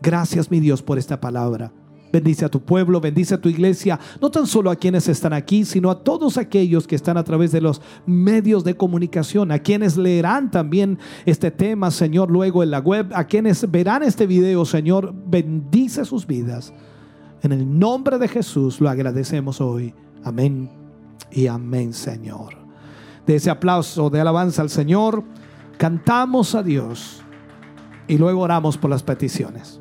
G: Gracias, mi Dios, por esta palabra. Bendice a tu pueblo, bendice a tu iglesia, no tan solo a quienes están aquí, sino a todos aquellos que están a través de los medios de comunicación, a quienes leerán también este tema, Señor, luego en la web, a quienes verán este video, Señor, bendice sus vidas. En el nombre de Jesús lo agradecemos hoy. Amén y amén, Señor. De ese aplauso de alabanza al Señor, cantamos a Dios y luego oramos por las peticiones.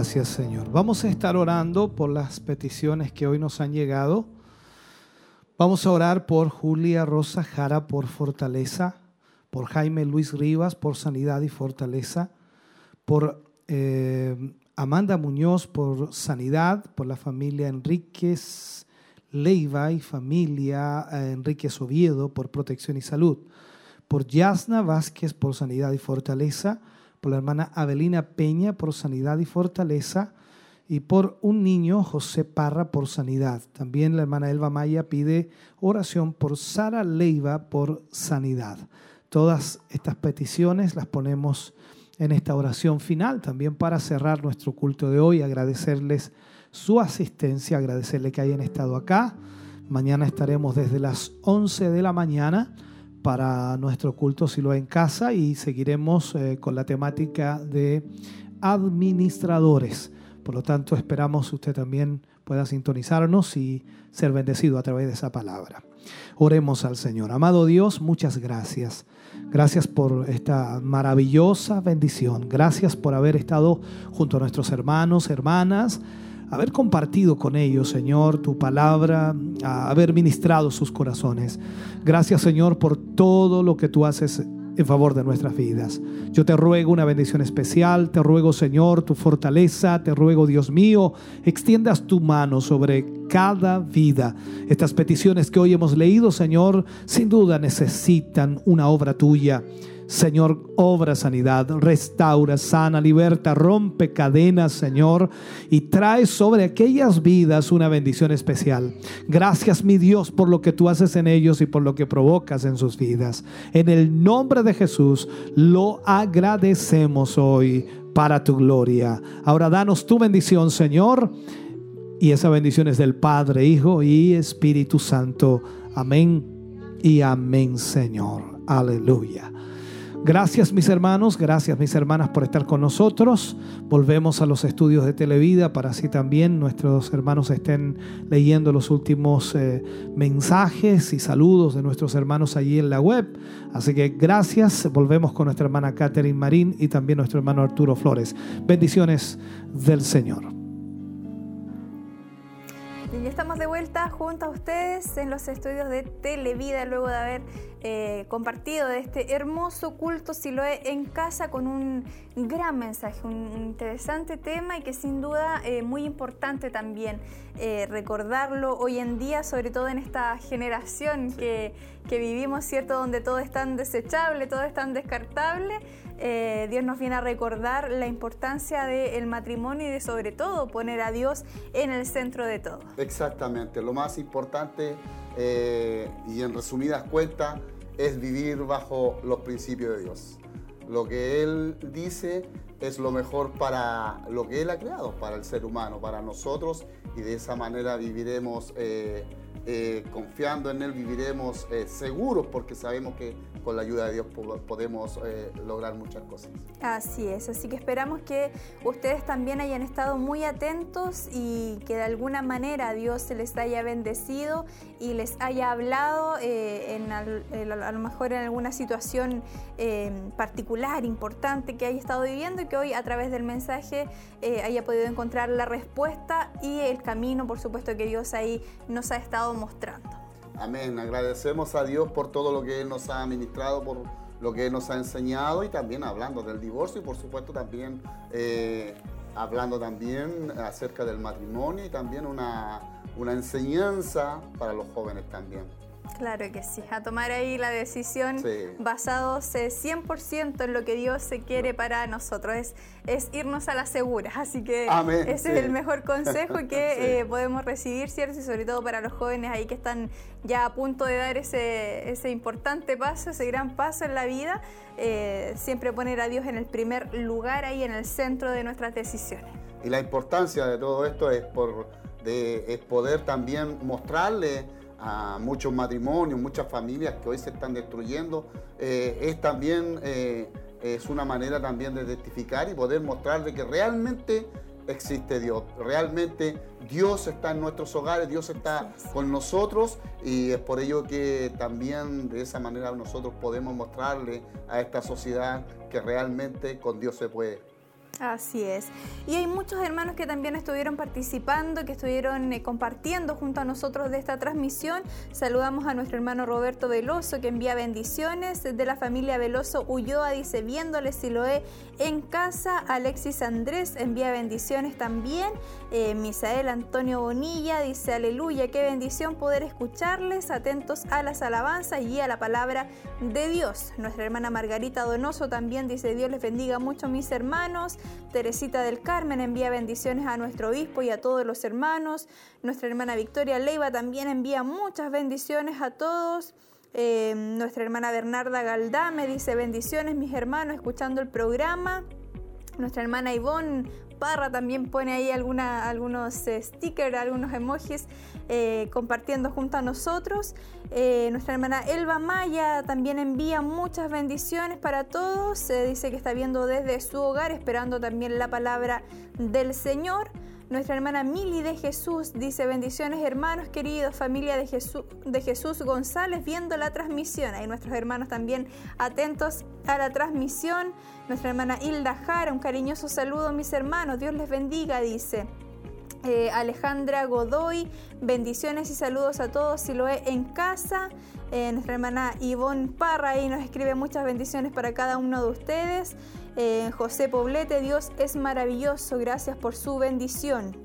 G: Gracias Señor. Vamos a estar orando por las peticiones que hoy nos han llegado. Vamos a orar por Julia Rosa Jara por fortaleza, por Jaime Luis Rivas por sanidad y fortaleza, por eh, Amanda Muñoz por sanidad, por la familia Enríquez Leiva y familia eh, Enríquez Oviedo por protección y salud, por Yasna Vázquez por sanidad y fortaleza, por la hermana Avelina Peña por sanidad y fortaleza, y por un niño, José Parra, por sanidad. También la hermana Elba Maya pide oración por Sara Leiva por sanidad. Todas estas peticiones las ponemos en esta oración final, también para cerrar nuestro culto de hoy, agradecerles su asistencia, agradecerle que hayan estado acá. Mañana estaremos desde las 11 de la mañana para nuestro culto Silo en casa y seguiremos eh, con la temática de administradores. Por lo tanto, esperamos usted también pueda sintonizarnos y ser bendecido a través de esa palabra. Oremos al Señor. Amado Dios, muchas gracias. Gracias por esta maravillosa bendición. Gracias por haber estado junto a nuestros hermanos, hermanas haber compartido con ellos, Señor, tu palabra, haber ministrado sus corazones. Gracias, Señor, por todo lo que tú haces en favor de nuestras vidas. Yo te ruego una bendición especial, te ruego Señor tu fortaleza, te ruego Dios mío, extiendas tu mano sobre cada vida. Estas peticiones que hoy hemos leído, Señor, sin duda necesitan una obra tuya. Señor, obra sanidad, restaura, sana, liberta, rompe cadenas, Señor, y trae sobre aquellas vidas una bendición especial. Gracias, mi Dios, por lo que tú haces en ellos y por lo que provocas en sus vidas. En el nombre de Jesús lo agradecemos hoy para tu gloria. Ahora danos tu bendición, Señor, y esa bendición es del Padre, Hijo y Espíritu Santo. Amén y amén, Señor. Aleluya. Gracias mis hermanos, gracias mis hermanas por estar con nosotros. Volvemos a los estudios de Televida para así también nuestros hermanos estén leyendo los últimos eh, mensajes y saludos de nuestros hermanos allí en la web. Así que gracias. Volvemos con nuestra hermana Catherine Marín y también nuestro hermano Arturo Flores. Bendiciones del Señor.
A: Estamos de vuelta junto a ustedes en los estudios de Televida luego de haber eh, compartido de este hermoso culto Siloé en casa con un gran mensaje, un interesante tema y que sin duda eh, muy importante también eh, recordarlo hoy en día, sobre todo en esta generación que, que vivimos, ¿cierto? Donde todo es tan desechable, todo es tan descartable. Eh, Dios nos viene a recordar la importancia del matrimonio y de sobre todo poner a Dios en el centro de todo.
B: Exactamente, lo más importante eh, y en resumidas cuentas es vivir bajo los principios de Dios. Lo que Él dice es lo mejor para lo que Él ha creado, para el ser humano, para nosotros y de esa manera viviremos eh, confiando en Él, viviremos seguros porque sabemos que con la ayuda de Dios podemos eh, lograr muchas cosas.
A: Así es, así que esperamos que ustedes también hayan estado muy atentos y que de alguna manera Dios se les haya bendecido y les haya hablado eh, en a lo mejor en alguna situación eh, particular, importante que haya estado viviendo y que hoy a través del mensaje haya podido encontrar la respuesta y el camino, por supuesto, que Dios ahí nos ha estado mostrando.
B: Amén. Agradecemos a Dios por todo lo que Él nos ha administrado, por lo que Él nos ha enseñado y también hablando del divorcio y por supuesto también eh, hablando también acerca del matrimonio y también una, una enseñanza para los jóvenes también.
A: Claro que sí, a tomar ahí la decisión basados 100% en lo que Dios se quiere para nosotros, es, es irnos a la segura, así que ese es el mejor consejo que eh, podemos recibir, ¿cierto? Y sobre todo para los jóvenes ahí que están ya a punto de dar ese, ese importante paso, ese gran paso en la vida, eh, siempre poner a Dios en el primer lugar ahí, en el centro de nuestras decisiones.
B: Y la importancia de todo esto es, por, de, es poder también mostrarle a muchos matrimonios, muchas familias que hoy se están destruyendo, eh, es también eh, es una manera también de testificar y poder mostrarle que realmente existe Dios, realmente Dios está en nuestros hogares, Dios está con nosotros y es por ello que también de esa manera nosotros podemos mostrarle a esta sociedad que realmente con Dios se puede.
A: Así es. Y hay muchos hermanos que también estuvieron participando, que estuvieron eh, compartiendo junto a nosotros de esta transmisión. Saludamos a nuestro hermano Roberto Veloso que envía bendiciones. De la familia Veloso Ulloa dice, viéndole Siloé en casa. Alexis Andrés envía bendiciones también. Eh, Misael Antonio Bonilla dice, aleluya, qué bendición poder escucharles, atentos a las alabanzas y a la palabra de Dios. Nuestra hermana Margarita Donoso también dice, Dios les bendiga mucho mis hermanos. Teresita del Carmen envía bendiciones a nuestro obispo y a todos los hermanos. Nuestra hermana Victoria Leiva también envía muchas bendiciones a todos. Eh, nuestra hermana Bernarda Galdame dice bendiciones mis hermanos escuchando el programa. Nuestra hermana Ivonne Parra también pone ahí algunos eh, stickers, algunos emojis eh, compartiendo junto a nosotros. Eh, nuestra hermana Elba Maya también envía muchas bendiciones para todos. Dice que está viendo desde su hogar, esperando también la palabra del Señor. Nuestra hermana Mili de Jesús dice bendiciones hermanos queridos, familia de Jesús, de Jesús González viendo la transmisión. Hay nuestros hermanos también atentos a la transmisión. Nuestra hermana Hilda Jara, un cariñoso saludo mis hermanos, Dios les bendiga, dice. Eh, Alejandra Godoy, bendiciones y saludos a todos si lo es en casa. Nuestra hermana Ivonne Parra ahí nos escribe muchas bendiciones para cada uno de ustedes. Eh, José Poblete, Dios es maravilloso, gracias por su bendición.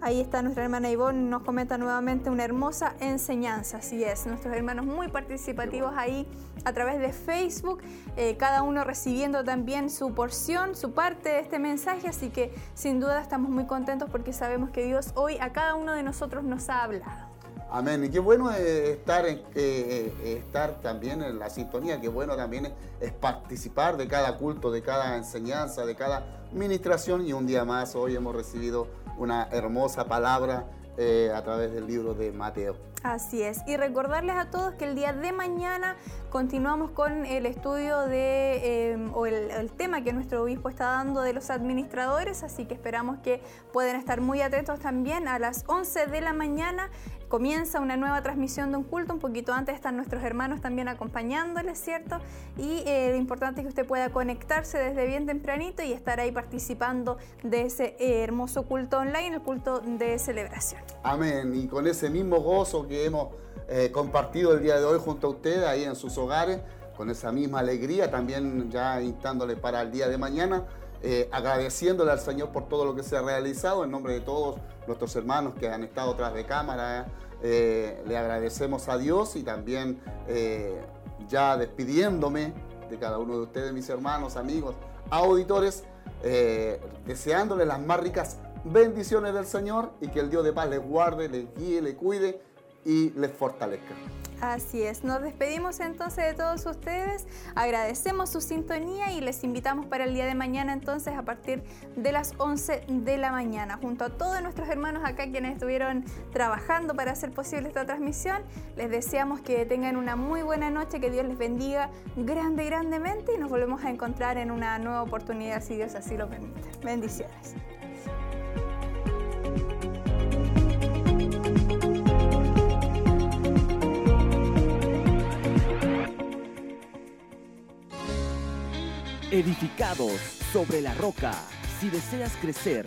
A: Ahí está nuestra hermana Ivonne, nos comenta nuevamente una hermosa enseñanza, así es, nuestros hermanos muy participativos ahí a través de Facebook, eh, cada uno recibiendo también su porción, su parte de este mensaje, así que sin duda estamos muy contentos porque sabemos que Dios hoy a cada uno de nosotros nos ha hablado.
B: Amén. Y qué bueno estar, eh, eh, estar también en la sintonía, qué bueno también es participar de cada culto, de cada enseñanza, de cada ministración. Y un día más, hoy hemos recibido una hermosa palabra eh, a través del libro de Mateo.
A: Así es. Y recordarles a todos que el día de mañana continuamos con el estudio de, o el, el, tema que nuestro obispo está dando de los administradores, así que esperamos que puedan estar muy atentos también a las 11 de la mañana comienza una nueva transmisión de un culto, un poquito antes están nuestros hermanos también acompañándoles, ¿cierto? Y eh, lo importante es que usted pueda conectarse desde bien tempranito y estar ahí participando de ese eh, hermoso culto online, el culto de celebración.
B: Amén, y con ese mismo gozo que hemos eh, compartido el día de hoy junto a ustedes ahí en sus hogares, con esa misma alegría, también ya instándole para el día de mañana. agradeciéndole al Señor por todo lo que se ha realizado en nombre de todos nuestros hermanos que han estado tras de cámara, eh, le agradecemos a Dios y también eh, ya despidiéndome de cada uno de ustedes, mis hermanos, amigos, auditores, eh, deseándoles las más ricas bendiciones del Señor y que el Dios de paz les guarde, les guíe, les cuide y les fortalezca.
A: Así es, nos despedimos entonces de todos ustedes, agradecemos su sintonía y les invitamos para el día de mañana entonces a partir de las 11 de la mañana, junto a todos nuestros hermanos acá quienes estuvieron trabajando para hacer posible esta transmisión, les deseamos que tengan una muy buena noche, que Dios les bendiga grande, grandemente y nos volvemos a encontrar en una nueva oportunidad si Dios así lo permite. Bendiciones.
H: Edificados sobre la roca. Si deseas crecer